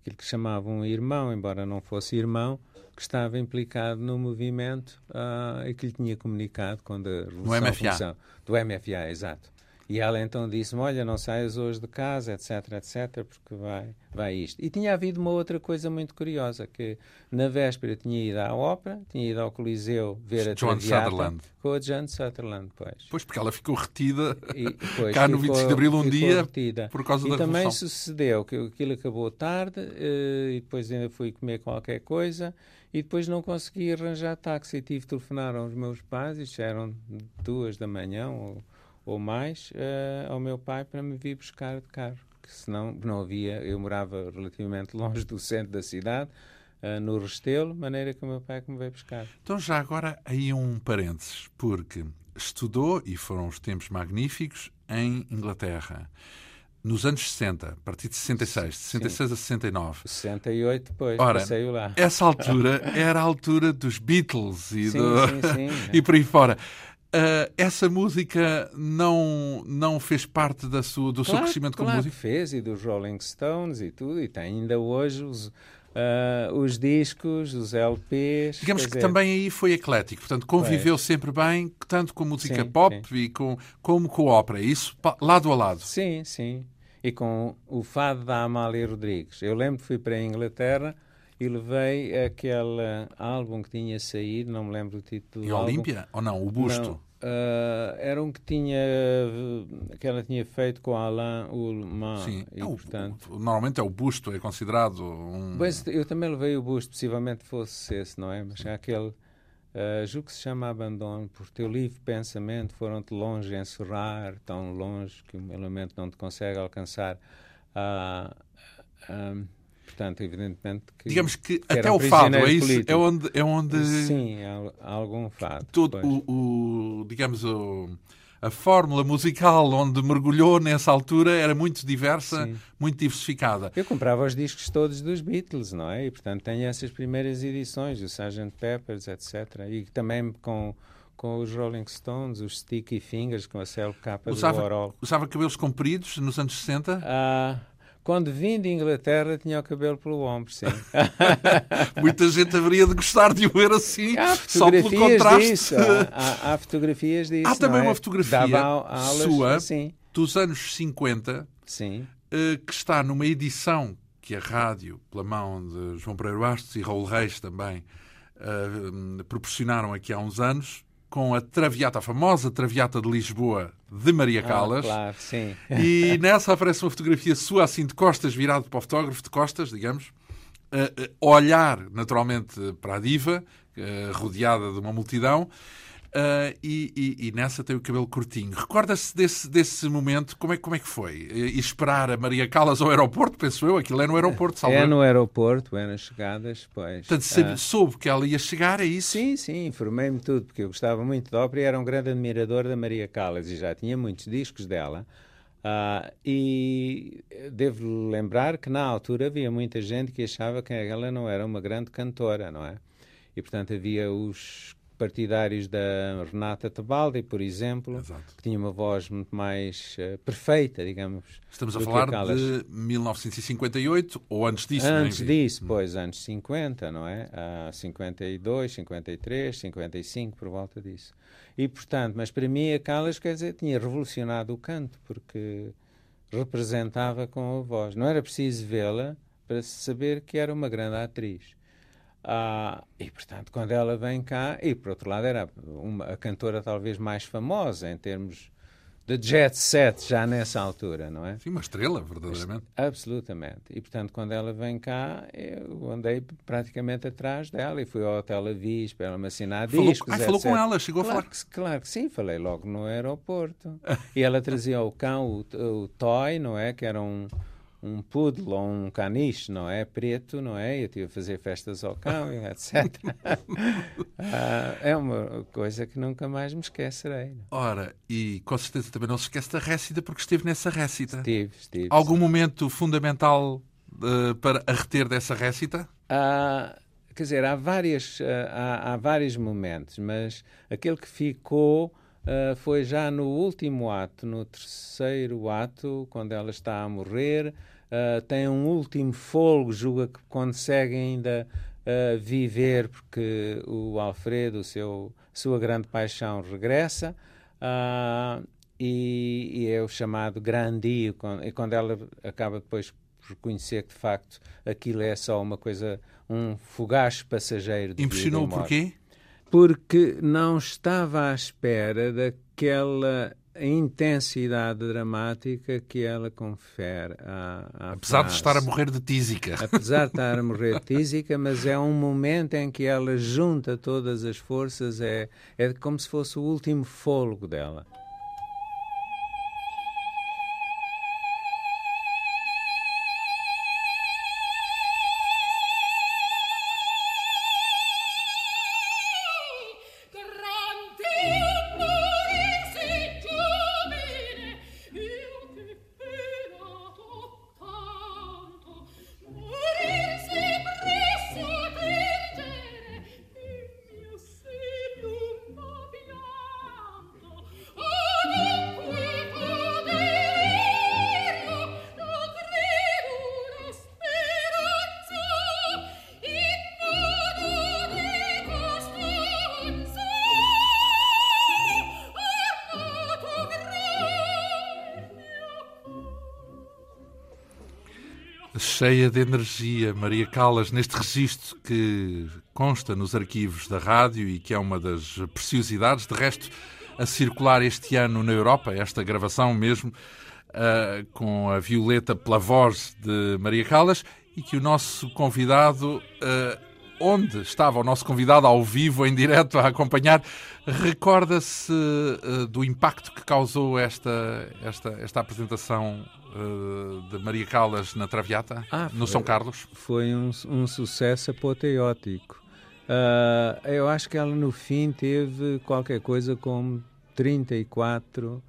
aquilo que chamavam um irmão, embora não fosse irmão, que estava implicado no movimento uh, e que lhe tinha comunicado quando a Revolução no MFA. Começou, do MFA, exato. E ela então disse-me: Olha, não saias hoje de casa, etc, etc, porque vai, vai isto. E tinha havido uma outra coisa muito curiosa: que na véspera tinha ido à ópera, tinha ido ao Coliseu ver a John Sutherland. com a John Sutherland, pois. Pois, porque ela ficou retida E, pois, cá no ficou- 25 de Abril um dia retida. por causa E da também Revolução. sucedeu que aquilo acabou tarde eh, e depois ainda fui comer qualquer coisa e depois não consegui arranjar táxi. Tive de telefonar aos meus pais, já eram duas da manhã ou, ou mais, eh, ao meu pai para me vir buscar de carro. Que senão não havia, eu morava relativamente longe do centro da cidade, eh, no Restelo, maneira que o meu pai que me veio buscar. Então, já agora, aí um parênteses, porque estudou, e foram os tempos magníficos, em Inglaterra. Nos anos 60, a partir de 66, de 66 a 69. 68 depois, Ora, lá. Essa altura era a altura dos Beatles e, Sim, do... sim, sim. e por aí fora. Ah, essa música não, não fez parte da sua, do seu Claro, crescimento como claro músico? que fez, e dos Rolling Stones e tudo, e tem ainda hoje os, ah, os discos, os LPs. Digamos que dizer, também aí foi eclético, portanto conviveu sempre bem, tanto com música Sim, pop e com, como com ópera, isso lado a lado. Sim, sim. E com o fado da Amália Rodrigues. Eu lembro que fui para a Inglaterra e levei aquele álbum que tinha saído, não me lembro o título álbum. Olímpia? Ou não? O busto? Não, ah, era um que tinha que ela tinha feito com Alain Ullmann Sim. e É o- portanto normalmente é o busto, é considerado um. Pois, eu também levei o busto, possivelmente fosse esse, não é? Mas aquele, uh, julgo que se chama Abandono, por teu livre pensamento foram-te longe a encerrar, tão longe que o elemento não te consegue alcançar. Ah, ah, portanto, evidentemente que... Digamos que, era até o fado, é isso? político. É onde. É onde Sim, há, algum fado. todo o, o- digamos, o, a fórmula musical onde mergulhou nessa altura era muito diversa, Sim. muito diversificada. Eu comprava os discos todos dos Beatles, não é? E, portanto, tenho essas primeiras edições, o Sgt. Peppers, etc. E também com, com os Rolling Stones, os Sticky Fingers, com a CLK do Usava, Warhol. usava cabelos compridos nos anos 60? Ah, quando vim de Inglaterra, tinha o cabelo pelo ombro, sim. Muita gente haveria de gostar de o ver assim, só pelo contraste. disso. Há, há- fotografias disso. Há também é? uma fotografia aulas, sua. Sim, Dos anos 50, sim. eh, que está numa edição que a rádio, pela mão de João Pereira Bastos e Raul Reis também, eh, proporcionaram aqui há uns anos, com a Traviata, a famosa Traviata de Lisboa de Maria Ah, Callas. claro, sim. E nessa aparece uma fotografia sua assim de costas, virado para o fotógrafo, de costas, digamos, a a olhar naturalmente para a diva, eh, rodeada de uma multidão, eh, e, e- e nessa tem o cabelo curtinho. Recorda-se desse, desse momento? Como é, como é que foi? E esperar a Maria Callas ao aeroporto, penso eu, aquilo é no aeroporto, salvo É no aeroporto, é nas chegadas, pois. Portanto, Ah, soube que ela ia chegar, é isso? Sim, sim, informei-me tudo, porque eu gostava muito de ópera e era um grande admirador da Maria Callas e já tinha muitos discos dela. Ah, e devo lembrar que na altura havia muita gente que achava que ela não era uma grande cantora, não é? E portanto havia os partidários da Renata Tebaldi, por exemplo, Exato. que tinha uma voz muito mais eh, perfeita, digamos. Estamos a falar de 1958, ou antes disso, é? Antes disso, pois, anos 50, não é? Ah, 52, 53, 55, por volta disso. E, portanto, mas para mim a Callas, quer dizer, tinha revolucionado o canto, porque representava com a voz. Não era preciso vê-la para se saber que era uma grande atriz. Ah, e, portanto, quando ela vem cá, e por outro lado, era uma, a cantora talvez mais famosa em termos de jet set já nessa altura, não é? Sim, uma estrela, verdadeiramente. Absolutamente. E, portanto, quando ela vem cá, eu andei praticamente atrás dela e fui ao Hotel Avis para ela me assinar Falou, discos, ah, falou com ela, chegou a Claro falar. que, claro que sim, falei logo no aeroporto. e ela trazia o cão, o, o Toy, não é? Que era um, um poodle ou um caniche, não é? Preto, não é? Eu tive a fazer festas ao cão, etc. Ah, é uma coisa que nunca mais me esquecerei. Ora, e com certeza também não se esquece da récita, porque esteve nessa récita. Estive, estive. Algum momento fundamental eh, para a reter dessa récita? Ah, quer dizer, há, várias, ah, há, há vários momentos, mas aquele que ficou uh, foi já no último ato, no terceiro ato, quando ela está a morrer. Uh, tem um último folgo, julga que consegue ainda uh, viver, porque o Alfredo, o seu, sua grande paixão, regressa. E, e, é o chamado grandio, e quando ela acaba depois por reconhecer que de facto aquilo é só uma coisa, um fugaz passageiro. Impressionou porquê? porque não estava à espera daquela intensidade dramática que ela confere à, à Apesar frase. de estar a morrer de tísica. Apesar de estar a morrer de tísica, mas é um momento em que ela junta todas as forças, é, é como se fosse o último fôlego dela. Cheia de energia, Maria Callas, neste registro que consta nos arquivos da rádio e que é uma das preciosidades, de resto, a circular este ano na Europa, esta gravação mesmo, uh, com a Violeta pela voz de Maria Callas, e que o nosso convidado, uh, onde estava o nosso convidado ao vivo, em direto, a acompanhar, recorda-se uh, do impacto que causou esta, esta, esta apresentação uh, de Maria Callas na Traviata, ah, no São Carlos? Foi um, um sucesso apoteótico. Uh, eu acho que ela no fim teve qualquer coisa como 34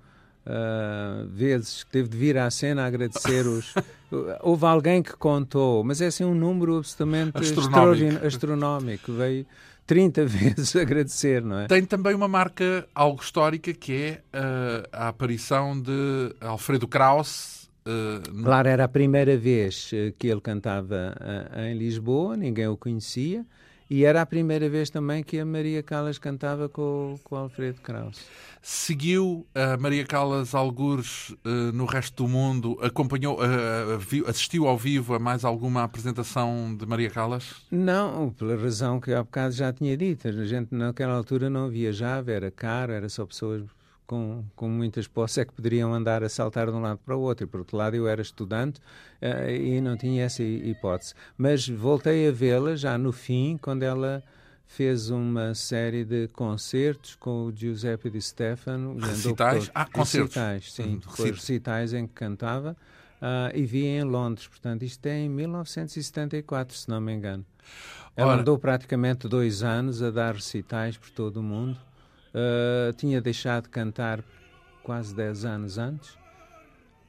uh, vezes que teve de vir à cena agradecer os. Houve alguém que contou, mas é assim um número absolutamente astronómico. astronómico. Veio 30 vezes agradecer, não é? Tem também uma marca algo histórica que é uh, a aparição de Alfredo Krauss Uh, claro, era a primeira vez eh, que ele cantava uh, em Lisboa, ninguém o conhecia, e era a primeira vez também que a Maria Callas cantava com, com o Alfredo Krauss. Seguiu a Maria Callas algures uh, no resto do mundo? Acompanhou, assistiu ao vivo a mais alguma apresentação de Maria Callas? Não, pela razão que há bocado já tinha dito. A gente naquela altura não viajava, era caro, era só pessoas com, com muitas posses é que poderiam andar a saltar de um lado para o outro. E por outro lado, eu era estudante uh, e não tinha essa hipótese. Mas voltei a vê-la já no fim, quando ela fez uma série de concertos com o Giuseppe Di Stefano. Recitais? Ah, concertos. Recitais, sim. Hum, recitais em que cantava. Uh, e vi em Londres. Portanto, isto é em 1974, se não me engano. Ela Ora... andou praticamente dois anos a dar recitais por todo o mundo. Uh, tinha deixado de cantar quase 10 anos antes.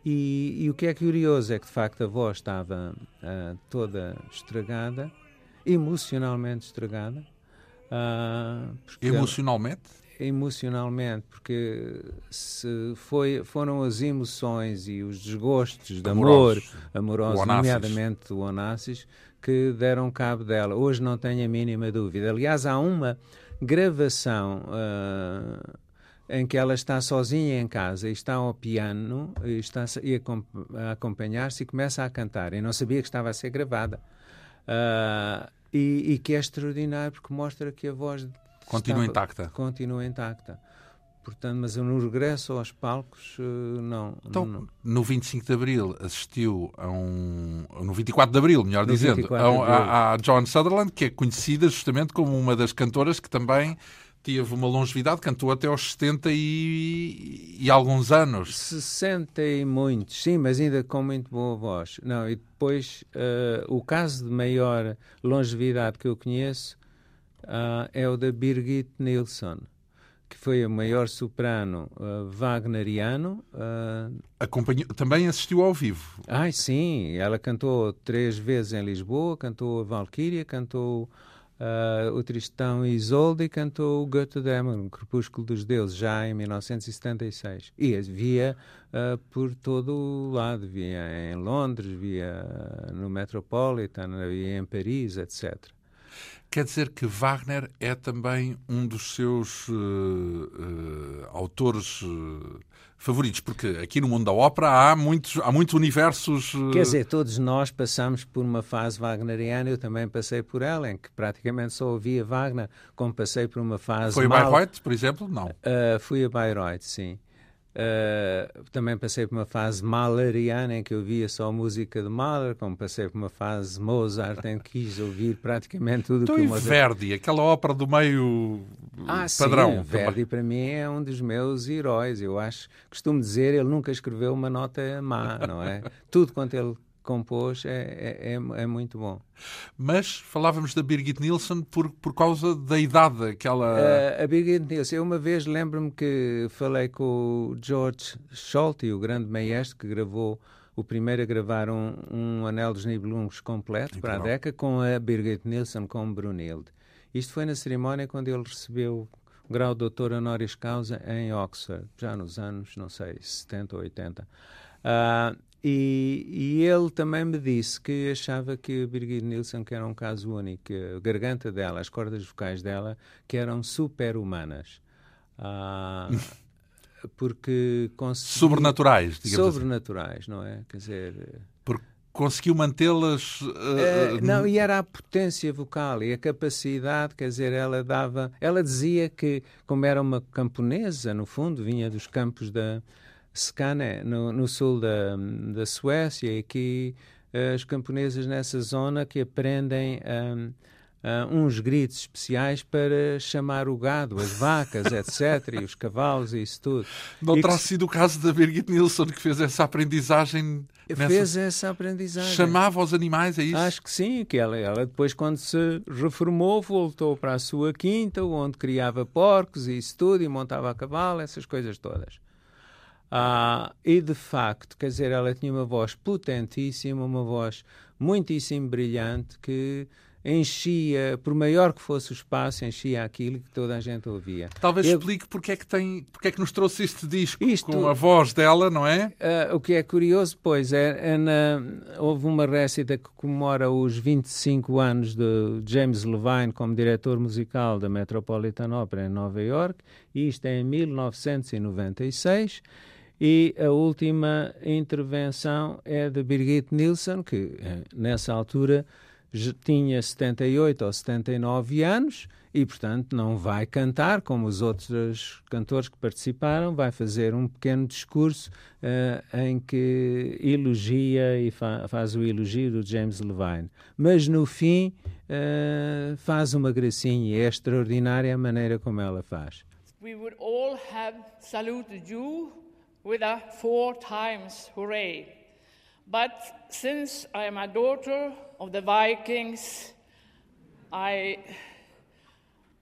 E, e, o que é curioso é que, de facto, a voz estava uh, toda estragada, emocionalmente estragada. Uh, emocionalmente? emocionalmente, porque se foi, foram as emoções e os desgostos de amor, amorosos, nomeadamente o Onassis, que deram cabo dela. Hoje não tenho a mínima dúvida. Aliás, há uma gravação uh, em que ela está sozinha em casa e está ao piano e está a acompanhar-se e começa a cantar. Eu não sabia que estava a ser gravada. Uh, e, e, que é extraordinário porque mostra que a voz continua estava, intacta. Continua intacta. Portanto, mas no regresso aos palcos, eh, não. Então, não. no 25 de Abril assistiu a um. No 24 de Abril, melhor no dizendo, a, a, a John Sutherland, que é conhecida justamente como uma das cantoras que também teve uma longevidade, cantou até aos 70 e, e alguns anos. 60 e muitos, sim, mas ainda com muito boa voz. Não, e depois, uh, o caso de maior longevidade que eu conheço uh, é o da Birgit Nilsson que foi o maior soprano uh, wagneriano. Uh... Acompanhou, também assistiu ao vivo? Ai, sim. Ela cantou três vezes em Lisboa, cantou a Valquíria, cantou Uh, o Tristão Isolde cantou o Götterdämmerung, Crepúsculo dos Deuses, já em 1976. E via uh, por todo o lado, via em Londres, via no Metropolitan, via em Paris, etc. Quer dizer que Wagner é também um dos seus uh, autores favoritos, porque aqui no mundo da ópera há muitos, há muitos universos. Uh... Quer dizer, todos nós passamos por uma fase wagneriana, eu também passei por ela, em que praticamente só ouvia Wagner, como passei por uma fase. Foi mal... a Bayreuth, por exemplo? Não. Uh, fui a Bayreuth, sim. Uh, também passei por uma fase maleriana em que eu via só música de Mahler, como passei por uma fase Mozart em que quis ouvir praticamente tudo então, que o Mozart... Verdi, aquela ópera do meio ah, padrão. Sim, Verdi para mim é um dos meus heróis. Eu acho, costumo dizer, ele nunca escreveu uma nota má, não é? tudo quanto ele compôs é, é, é, é, muito bom. Mas falávamos da Birgit Nilsson por, por causa da idade aquela Uh, a Birgit Nilsson, eu uma vez lembro-me que falei com o George Scholti, o grande maestro que gravou o primeiro a gravar um, um Anel dos Nibelungos completo para a Deca com a Birgit Nilsson com Brunilde. Isto foi na cerimónia quando ele recebeu o grau de doutor honoris causa em Oxford, já nos anos, não sei, 70 ou 80. Uh, e, e, ele também me disse que achava que a Birgit Nilsson que era um caso único, a garganta dela, as cordas vocais dela, que eram super-humanas. Ah, porque conseguiu... Sobrenaturais, digamos assim. Sobrenaturais, assim. não é? Quer dizer... Porque conseguiu mantê-las... Uh, uh, não, e era a potência vocal e a capacidade, quer dizer, ela dava... Ela dizia que, como era uma camponesa, no fundo, vinha dos campos da Skane, no, no sul da, da Suécia, e que uh, os camponeses nessa zona que aprendem um, uh, uns gritos especiais para chamar o gado, as vacas, etc., e os cavalos e isso tudo. Não e terá que... sido o caso da Birgit Nilsson que fez essa aprendizagem? Nessa... Fez essa aprendizagem. Chamava os animais, é isso? Acho que sim, que ela, ela depois, quando se reformou, voltou para a sua quinta, onde criava porcos e isso tudo, e montava a cavalo, essas coisas todas. Ah, e de facto, quer dizer, ela tinha uma voz potentíssima, uma voz muitíssimo brilhante que enchia, por maior que fosse o espaço, enchia aquilo que toda a gente ouvia. Talvez Eu... explique porque é que tem, porque é que nos trouxe este disco Isto, com a voz dela, não é? Uh, o que é curioso, pois, é, é na, houve uma récita que comemora os 25 anos de James Levine como diretor musical da Metropolitan Opera em Nova York, e isto é em 1996. E a última intervenção é de Birgit Nilsson, que eh, nessa altura tinha 78 ou 79 anos e, portanto, não vai cantar como os outros cantores que participaram, vai fazer um pequeno discurso uh, em que elogia e fa faz o elogio do James Levine. Mas, no fim, uh, faz uma gracinha é extraordinária a maneira como ela faz. We would all have saluted you with a four times hooray. But since I am a daughter of the Vikings, I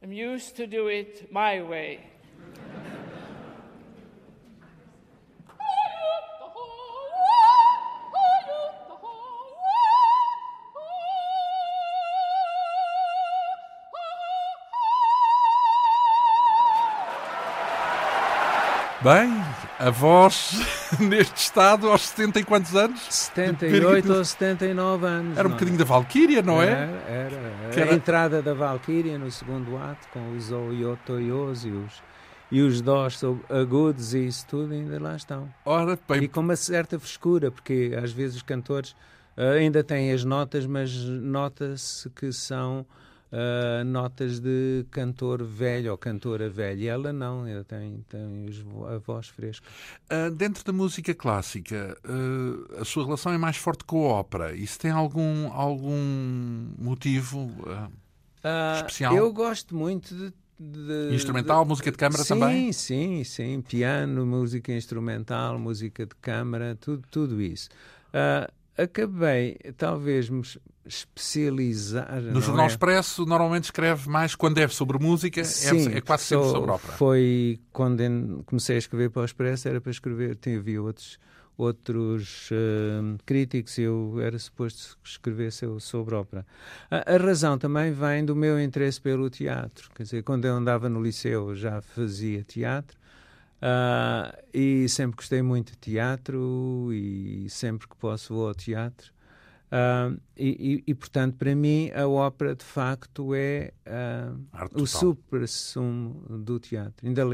am used to do it my way. Bem, a voz neste estado aos 70 e quantos anos? 78 ou 79 anos. Era um bocadinho é? da Valkyria, não é? Era, era. era. A entrada da Valkyria no segundo ato, com os oiotoios e os, e os dós agudos e isso tudo ainda lá estão. Ora, bem... E com uma certa frescura, porque às vezes os cantores uh, ainda têm as notas, mas nota-se que são uh, notas de cantor velho ou cantora velha. Ela não, ela tem, tem a voz fresca. Uh, dentro da música clássica, uh, a sua relação é mais forte com a ópera. Isso tem algum, algum motivo especial? Eu gosto muito de de, instrumental, de, música de câmara sim, também? Sim, sim, piano, música instrumental, música de câmara, tudo, tudo isso. Uh, acabei, talvez, me especializar. No Jornal é? Expresso, normalmente escreve mais quando é sobre música, é Sim, é, é quase sempre sobre ópera. Foi quando comecei a escrever para o Expresso, era para escrever, havia outros, outros uh, críticos, eu era suposto escrever sobre ópera. A, a, razão também vem do meu interesse pelo teatro. Quer dizer, quando eu andava no liceu já fazia teatro uh, e sempre gostei muito de teatro e sempre que posso vou ao teatro. Uh, e, e, e, portanto, para mim, a ópera de facto é uh, o supra-sumo do teatro. Ainda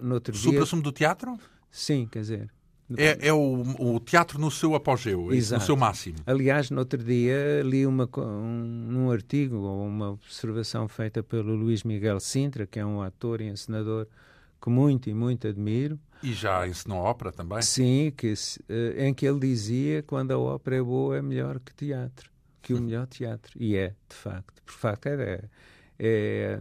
no outro o supra-sumo do teatro? Sim, quer dizer. É, é o, o, teatro no seu apogeu, é no seu máximo. Aliás, no outro dia li uma, um, um artigo ou uma observação feita pelo Luís Miguel Sintra, que é um ator e encenador que muito e muito admiro. E já ensinou ópera também? Sim, que, eh, em que ele dizia que quando a ópera é boa é melhor que teatro, que o melhor teatro. E é, de facto. Por facto, é, é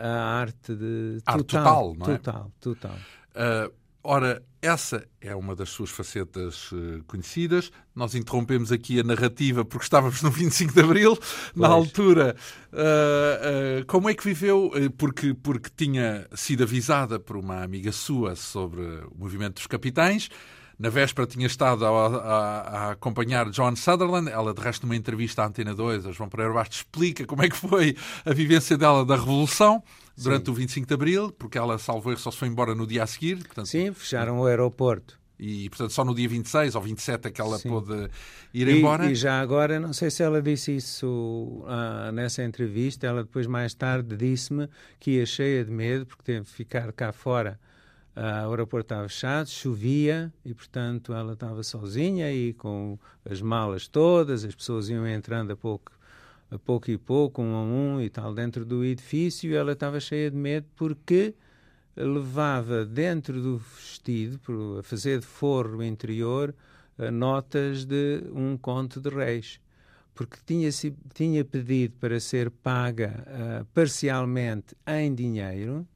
a arte de. Arte total, total não é? Total, total. Uh, Ora, essa é uma das suas facetas uh, conhecidas. Nós interrompemos aqui a narrativa porque estávamos no 25 de Abril, pois. na altura. Uh, uh, como é que viveu? porque, porque tinha sido avisada por uma amiga sua sobre o movimento dos capitães. Na véspera tinha estado a, a, a, acompanhar John Sutherland. Ela, de resto, numa entrevista à Antena 2, a João Pereira Bastos, explica como é que foi a vivência dela da Revolução durante Sim. o 25 de Abril, porque ela, salvo erro, só se foi embora no dia a seguir. Portanto, Sim, fecharam o aeroporto. E, portanto, só no dia 26 ou 27 é que ela Sim. pôde ir e, embora. E já agora, não sei se ela disse isso ah, nessa entrevista, ela depois, mais tarde, disse-me que ia cheia de medo, porque teve de ficar cá fora Uh, o aeroporto estava fechado, chovia e, portanto, ela estava sozinha e com as malas todas, as pessoas iam entrando a pouco, a pouco e pouco, um a um e tal, dentro do edifício ela estava cheia de medo porque levava dentro do vestido, a fazer de forro interior, uh, notas de um conto de reis. Porque tinha, tinha pedido para ser paga uh, parcialmente em dinheiro,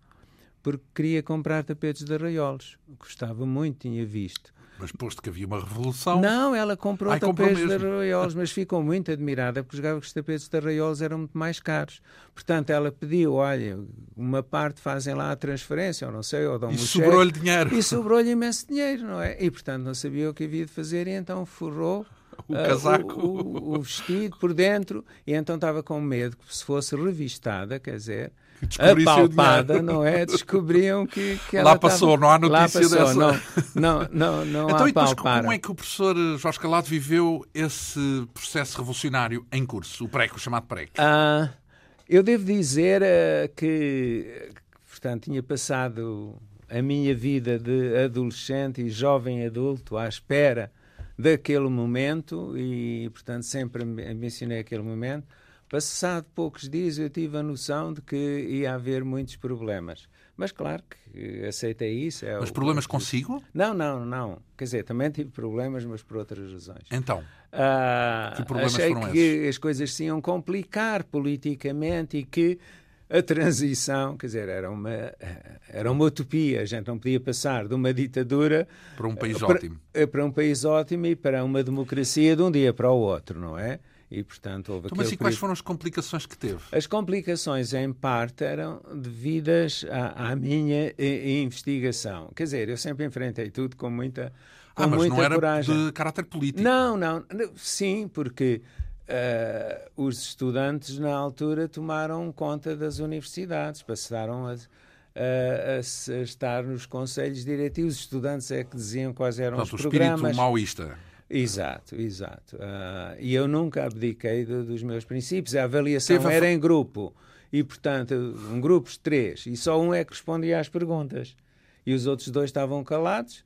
porque queria comprar tapetes de arraiolos. Gostava muito, tinha visto. Mas posto que havia uma revolução. Não, ela comprou Ai, tapetes comprou de arraiolos, mas ficou muito admirada porque julgava que os tapetes de arraiolos eram muito mais caros. Portanto, ela pediu: olha, uma parte fazem lá a transferência, ou não sei, ou dão um E sobrou-lhe dinheiro. E sobrou-lhe imenso dinheiro, não é? E, portanto, não sabia o que havia de fazer, e então forrou o casaco. Uh, o, o, o, vestido por dentro, e então estava com medo que se fosse revistada, quer dizer, apalpada, não é? Descobriam que, que Lá passou, não há notícia passou, dessa. Não, não, não, não então, há e depois, como é que o professor Jorge Calado viveu esse processo revolucionário em curso, o PREC, o chamado PREC? Ah, eu devo dizer uh, que, portanto, tinha passado a minha vida de adolescente e jovem adulto à espera daquele momento e, portanto, sempre mencionei aquele momento. Passado poucos dias eu tive a noção de que ia haver muitos problemas. Mas claro que aceitei isso. É mas problemas consigo? Não, não, não. Quer dizer, também tive problemas, mas por outras razões. Então, ah, que problemas achei foram que esses? as coisas se iam complicar politicamente e que a transição, quer dizer, era uma, era uma utopia. A gente não podia passar de uma ditadura para um país para, ótimo. Para um país ótimo e para uma democracia de um dia para o outro, não é? E, portanto, houve então, mas e quais foram as complicações que teve? As complicações, em parte, eram devidas à, à minha investigação. Quer dizer, eu sempre enfrentei tudo com muita, com ah, mas muita não era coragem. de caráter político? Não, não. Sim, porque uh, os estudantes, na altura, tomaram conta das universidades, passaram a, a, a, estar nos conselhos diretivos. Os estudantes é que diziam quais eram Portanto, os programas. o espírito maoísta. Exato, exato. Uh, e eu nunca abdiquei de, dos meus princípios. A avaliação era em grupo. E, portanto, um grupo de três. E só um é que respondia às perguntas. E os outros dois estavam calados.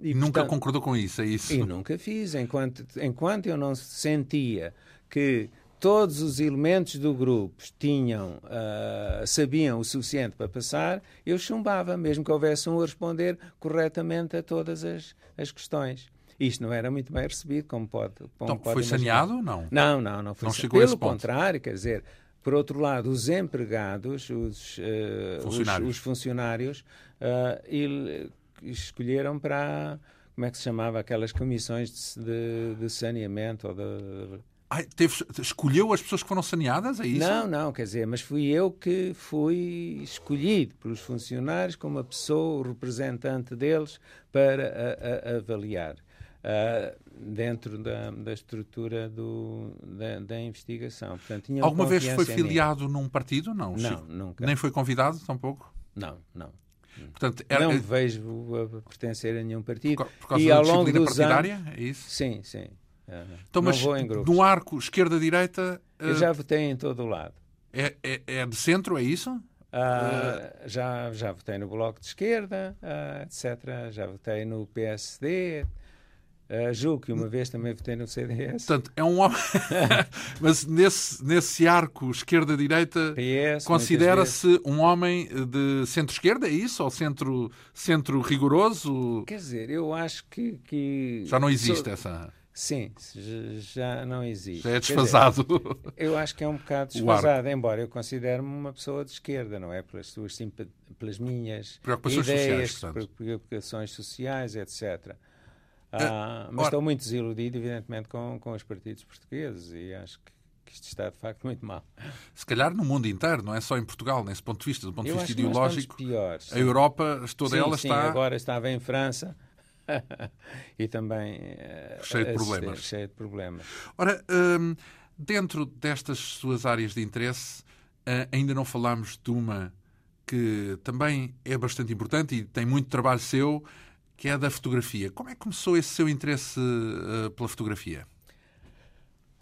E, nunca portanto, concordou com isso, é isso? E nunca fiz. Enquanto, enquanto eu não sentia que todos os elementos do grupo tinham, uh, sabiam o suficiente para passar, eu chumbava, mesmo que houvesse um a responder corretamente a todas as, as questões. Isto não era muito bem recebido, como pode. Como então, pode foi saneado ou não? Não, não, não foi não chegou Pelo contrário, quer dizer, por outro lado, os empregados, os, uh, funcionários, os, os funcionários uh, ele, escolheram para. Como é que se chamava? Aquelas comissões de, de, de saneamento ou de. Ai, teve, escolheu as pessoas que foram saneadas? É isso? Não, não, quer dizer, mas fui eu que fui escolhido pelos funcionários como a pessoa, o representante deles, para a, a, avaliar. Uh, dentro da, da estrutura do, da, da, investigação. Portanto, Alguma vez foi filiado num partido? Não, não nunca. Nem foi convidado, tampouco? Não, não. Portanto, era, não vejo a pertencer a nenhum partido. Por, por causa e da ao longo dos partidária, anos, é isso? Sim, sim. Uhum. Então, mas no arco esquerda-direita... Uh, Eu já votei em todo o lado. É, é, é de centro, é isso? Uh, já, já votei no Bloco de Esquerda, etc. Já votei no PSD. Uh, julgo que uma vez também votei no CDS. Portanto, é um homem. Mas nesse, nesse arco esquerda-direita, considera-se um homem de centro-esquerda, é isso? Ou centro, centro rigoroso? Quer dizer, eu acho que. que... Já não existe Sou... essa. Sim, já não existe. Já é desfasado. Dizer, eu acho que é um bocado desfasado, embora eu considere-me uma pessoa de esquerda, não é? Pelas, suas, pelas minhas preocupações ideias, sociais, preocupações sociais, etc. Ah, uh, mas estou muito desiludido, evidentemente, com, com os partidos portugueses e acho que, que isto está, de facto, muito mal. Se calhar no mundo inteiro, não é só em Portugal, nesse ponto de vista, do ponto de vista ideológico. Piores, a Europa, toda sim, ela sim, está. agora estava em França e também uh, cheio de problemas. Cheio de problemas. Ora, um, dentro destas suas áreas de interesse, uh, ainda não falámos de uma que também é bastante importante e tem muito trabalho seu, que é a da fotografia. Como é que começou esse seu interesse uh, pela fotografia?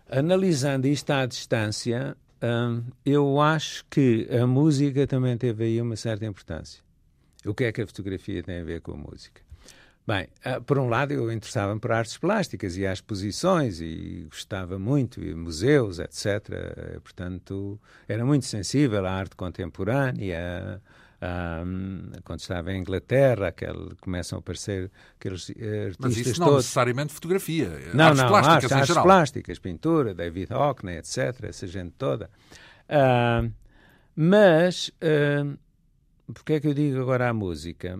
Analisando isto à distância, um, eu acho que a música também teve aí uma certa importância. O que é que a fotografia tem a ver com a música? Bem, uh, por um lado eu interessava-me por artes plásticas e às exposições e gostava muito, e museus, etc. Portanto, era muito sensível à arte contemporânea, um, quando estava em Inglaterra, aquele, começam a aparecer aqueles uh, artistas Mas isso não todos. necessariamente fotografia, não, artes não, plásticas artes, em artes geral. plásticas, pintura, David Hockney, etc., essa gente toda. Uh, mas, uh, porque é que eu digo agora a música?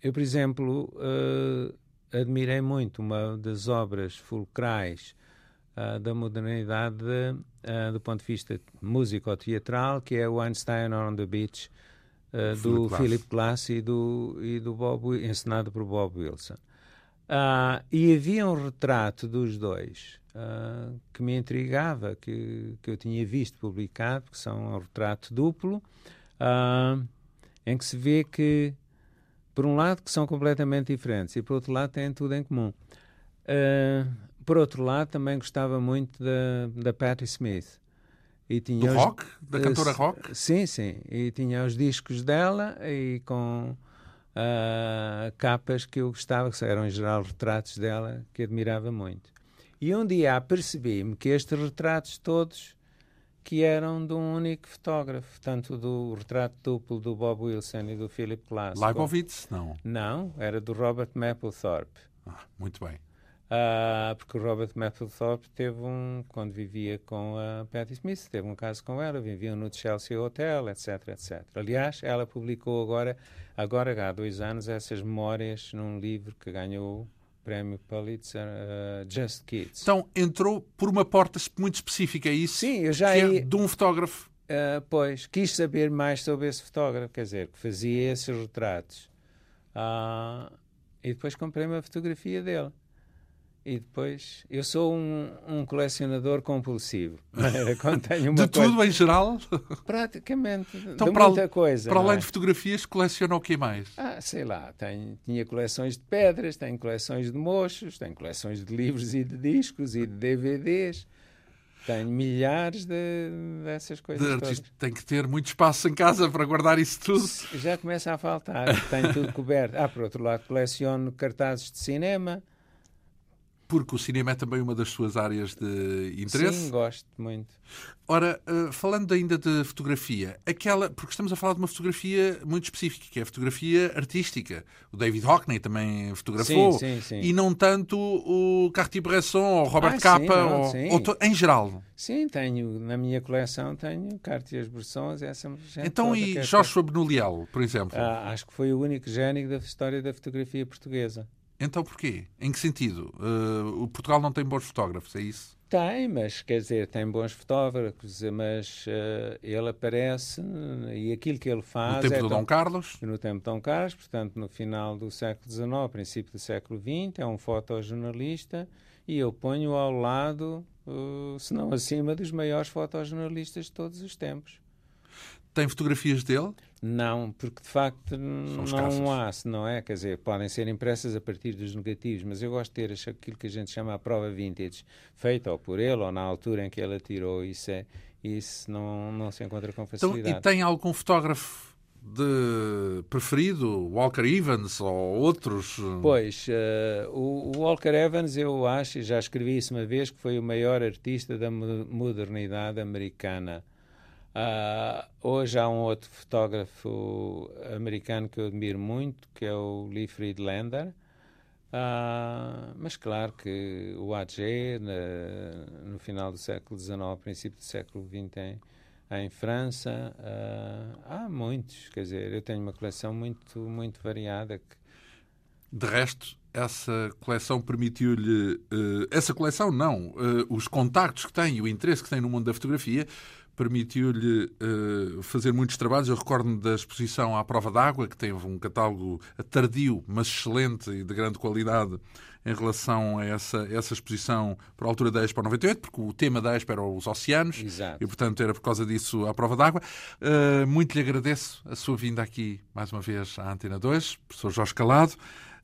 eu, por exemplo, uh, admirei muito uma das obras fulcrais uh, da modernidade uh, do ponto de vista músico-teatral, que é o Einstein on the Beach, uh, do Glass. Philip Glass e do, e do Bob, encenado por Bob Wilson. e havia um retrato dos dois que me intrigava, que, que eu tinha visto publicado, que são um retrato duplo, em que se vê que, por um lado, que são completamente diferentes e, por outro lado, têm tudo em comum. Uh, por outro lado, também gostava muito da, da Patti Smith. E tinha Do os, rock? Da cantora rock? Sim, sim. E tinha os discos dela e com uh, capas que eu gostava, que eram em geral retratos dela, que admirava muito. E um dia apercebi-me que estes retratos todos que eram de um único fotógrafo, tanto do retrato duplo do Bob Wilson e do Philip Glass. Leibovitz? Não. Não, era do Robert Mapplethorpe. Ah, muito bem. Uh, porque o Robert Mapplethorpe teve um, quando vivia com a Patti Smith, teve um caso com ela, viviam no Chelsea Hotel, etc, etc. Aliás, ela publicou agora, agora há dois anos, essas memórias num livro que ganhou o prémio Pulitzer, uh, Just Kids. Então, entrou por uma porta muito específica, é isso? Sim, eu já... Que é de um fotógrafo. Uh, pois, quis saber mais sobre esse fotógrafo, quer dizer, que fazia esses retratos. e depois comprei uma fotografia dele. E depois, eu sou um, um colecionador compulsivo. tenho uma de coisa... tudo em geral? Praticamente, então, de para muita coisa. Para além é? de fotografias, coleciona o que mais? Ah, sei lá, tenho, tinha coleções de pedras, tenho coleções de mochos, tenho coleções de livros e de discos e de DVDs. Tenho milhares de, dessas coisas. De artista, tem que ter muito espaço em casa para guardar isso tudo. Já começa a faltar, tenho tudo coberto. Ah, por outro lado, coleciono cartazes de cinema porque o cinema é também uma das suas áreas de interesse. Sim, gosto muito. Ora, uh, falando ainda de fotografia, aquela, porque estamos a falar de uma fotografia muito específica, que é a fotografia artística. O David Hockney também fotografou, sim, sim, sim. e não tanto o Cartier-Bresson ou o Robert ah, Capa, não, ou, ou em geral. Sim, tenho, na minha coleção tenho Cartier-Bressons, essa Então, e Joshua Benoliel, por exemplo? Ah, acho que foi o único gênio da história da fotografia portuguesa. Então porquê? Em que sentido? Uh, o Portugal não tem bons fotógrafos, é isso? Tem, mas quer dizer, tem bons fotógrafos, mas uh, ele aparece e aquilo que ele faz. No tempo é do Dom Carlos? No tempo de Dom Carlos, portanto, no final do século XIX, princípio do século XX, é um fotojornalista e eu ponho ao lado, uh, se não acima, dos maiores fotojornalistas de todos os tempos. Tem fotografias dele? Não, porque de facto não há, não é? Quer dizer, podem ser impressas a partir dos negativos, mas eu gosto de ter aquilo que a gente chama a prova vintage, feita ou por ele ou na altura em que ele tirou. Isso, é, isso não, não se encontra com facilidade. Então, e tem algum fotógrafo de preferido, Walker Evans ou outros? Pois, uh, o, o, Walker Evans eu acho, já escrevi isso uma vez, que foi o maior artista da modernidade americana. Uh, hoje há um outro fotógrafo americano que eu admiro muito, que é o Lee Friedlander. Uh, mas claro que o AG, no final do século XIX, princípio do século XX, em, em França, uh, há muitos. Quer dizer, eu tenho uma coleção muito, muito variada. Que... De resto, essa coleção permitiu-lhe. Uh, essa coleção, não. os contactos que tem o interesse que tem no mundo da fotografia permitiu-lhe uh, fazer muitos trabalhos. Eu recordo-me da exposição à prova d'água, que teve um catálogo tardio, mas excelente e de grande qualidade em relação a essa, essa exposição para a altura da Expo 98, porque o tema da Expo era os oceanos Exato. e, portanto, era por causa disso à prova d'água. Uh, muito lhe agradeço a sua vinda aqui mais uma vez à Antena 2, professor Jorge Calado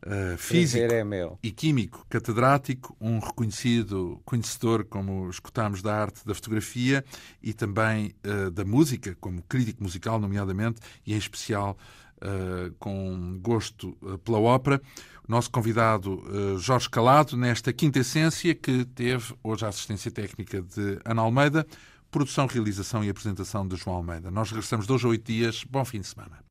uh, físico é e químico, catedrático, um reconhecido conhecedor, como escutamos, da arte da fotografia e também uh, da música, como crítico musical, nomeadamente, e em especial uh, com gosto pela ópera. O nosso convidado Jorge Calado, nesta quinta essência, que teve hoje a assistência técnica de Ana Almeida, produção, realização e apresentação de João Almeida. Nós regressamos dois a oito dias. Bom fim de semana.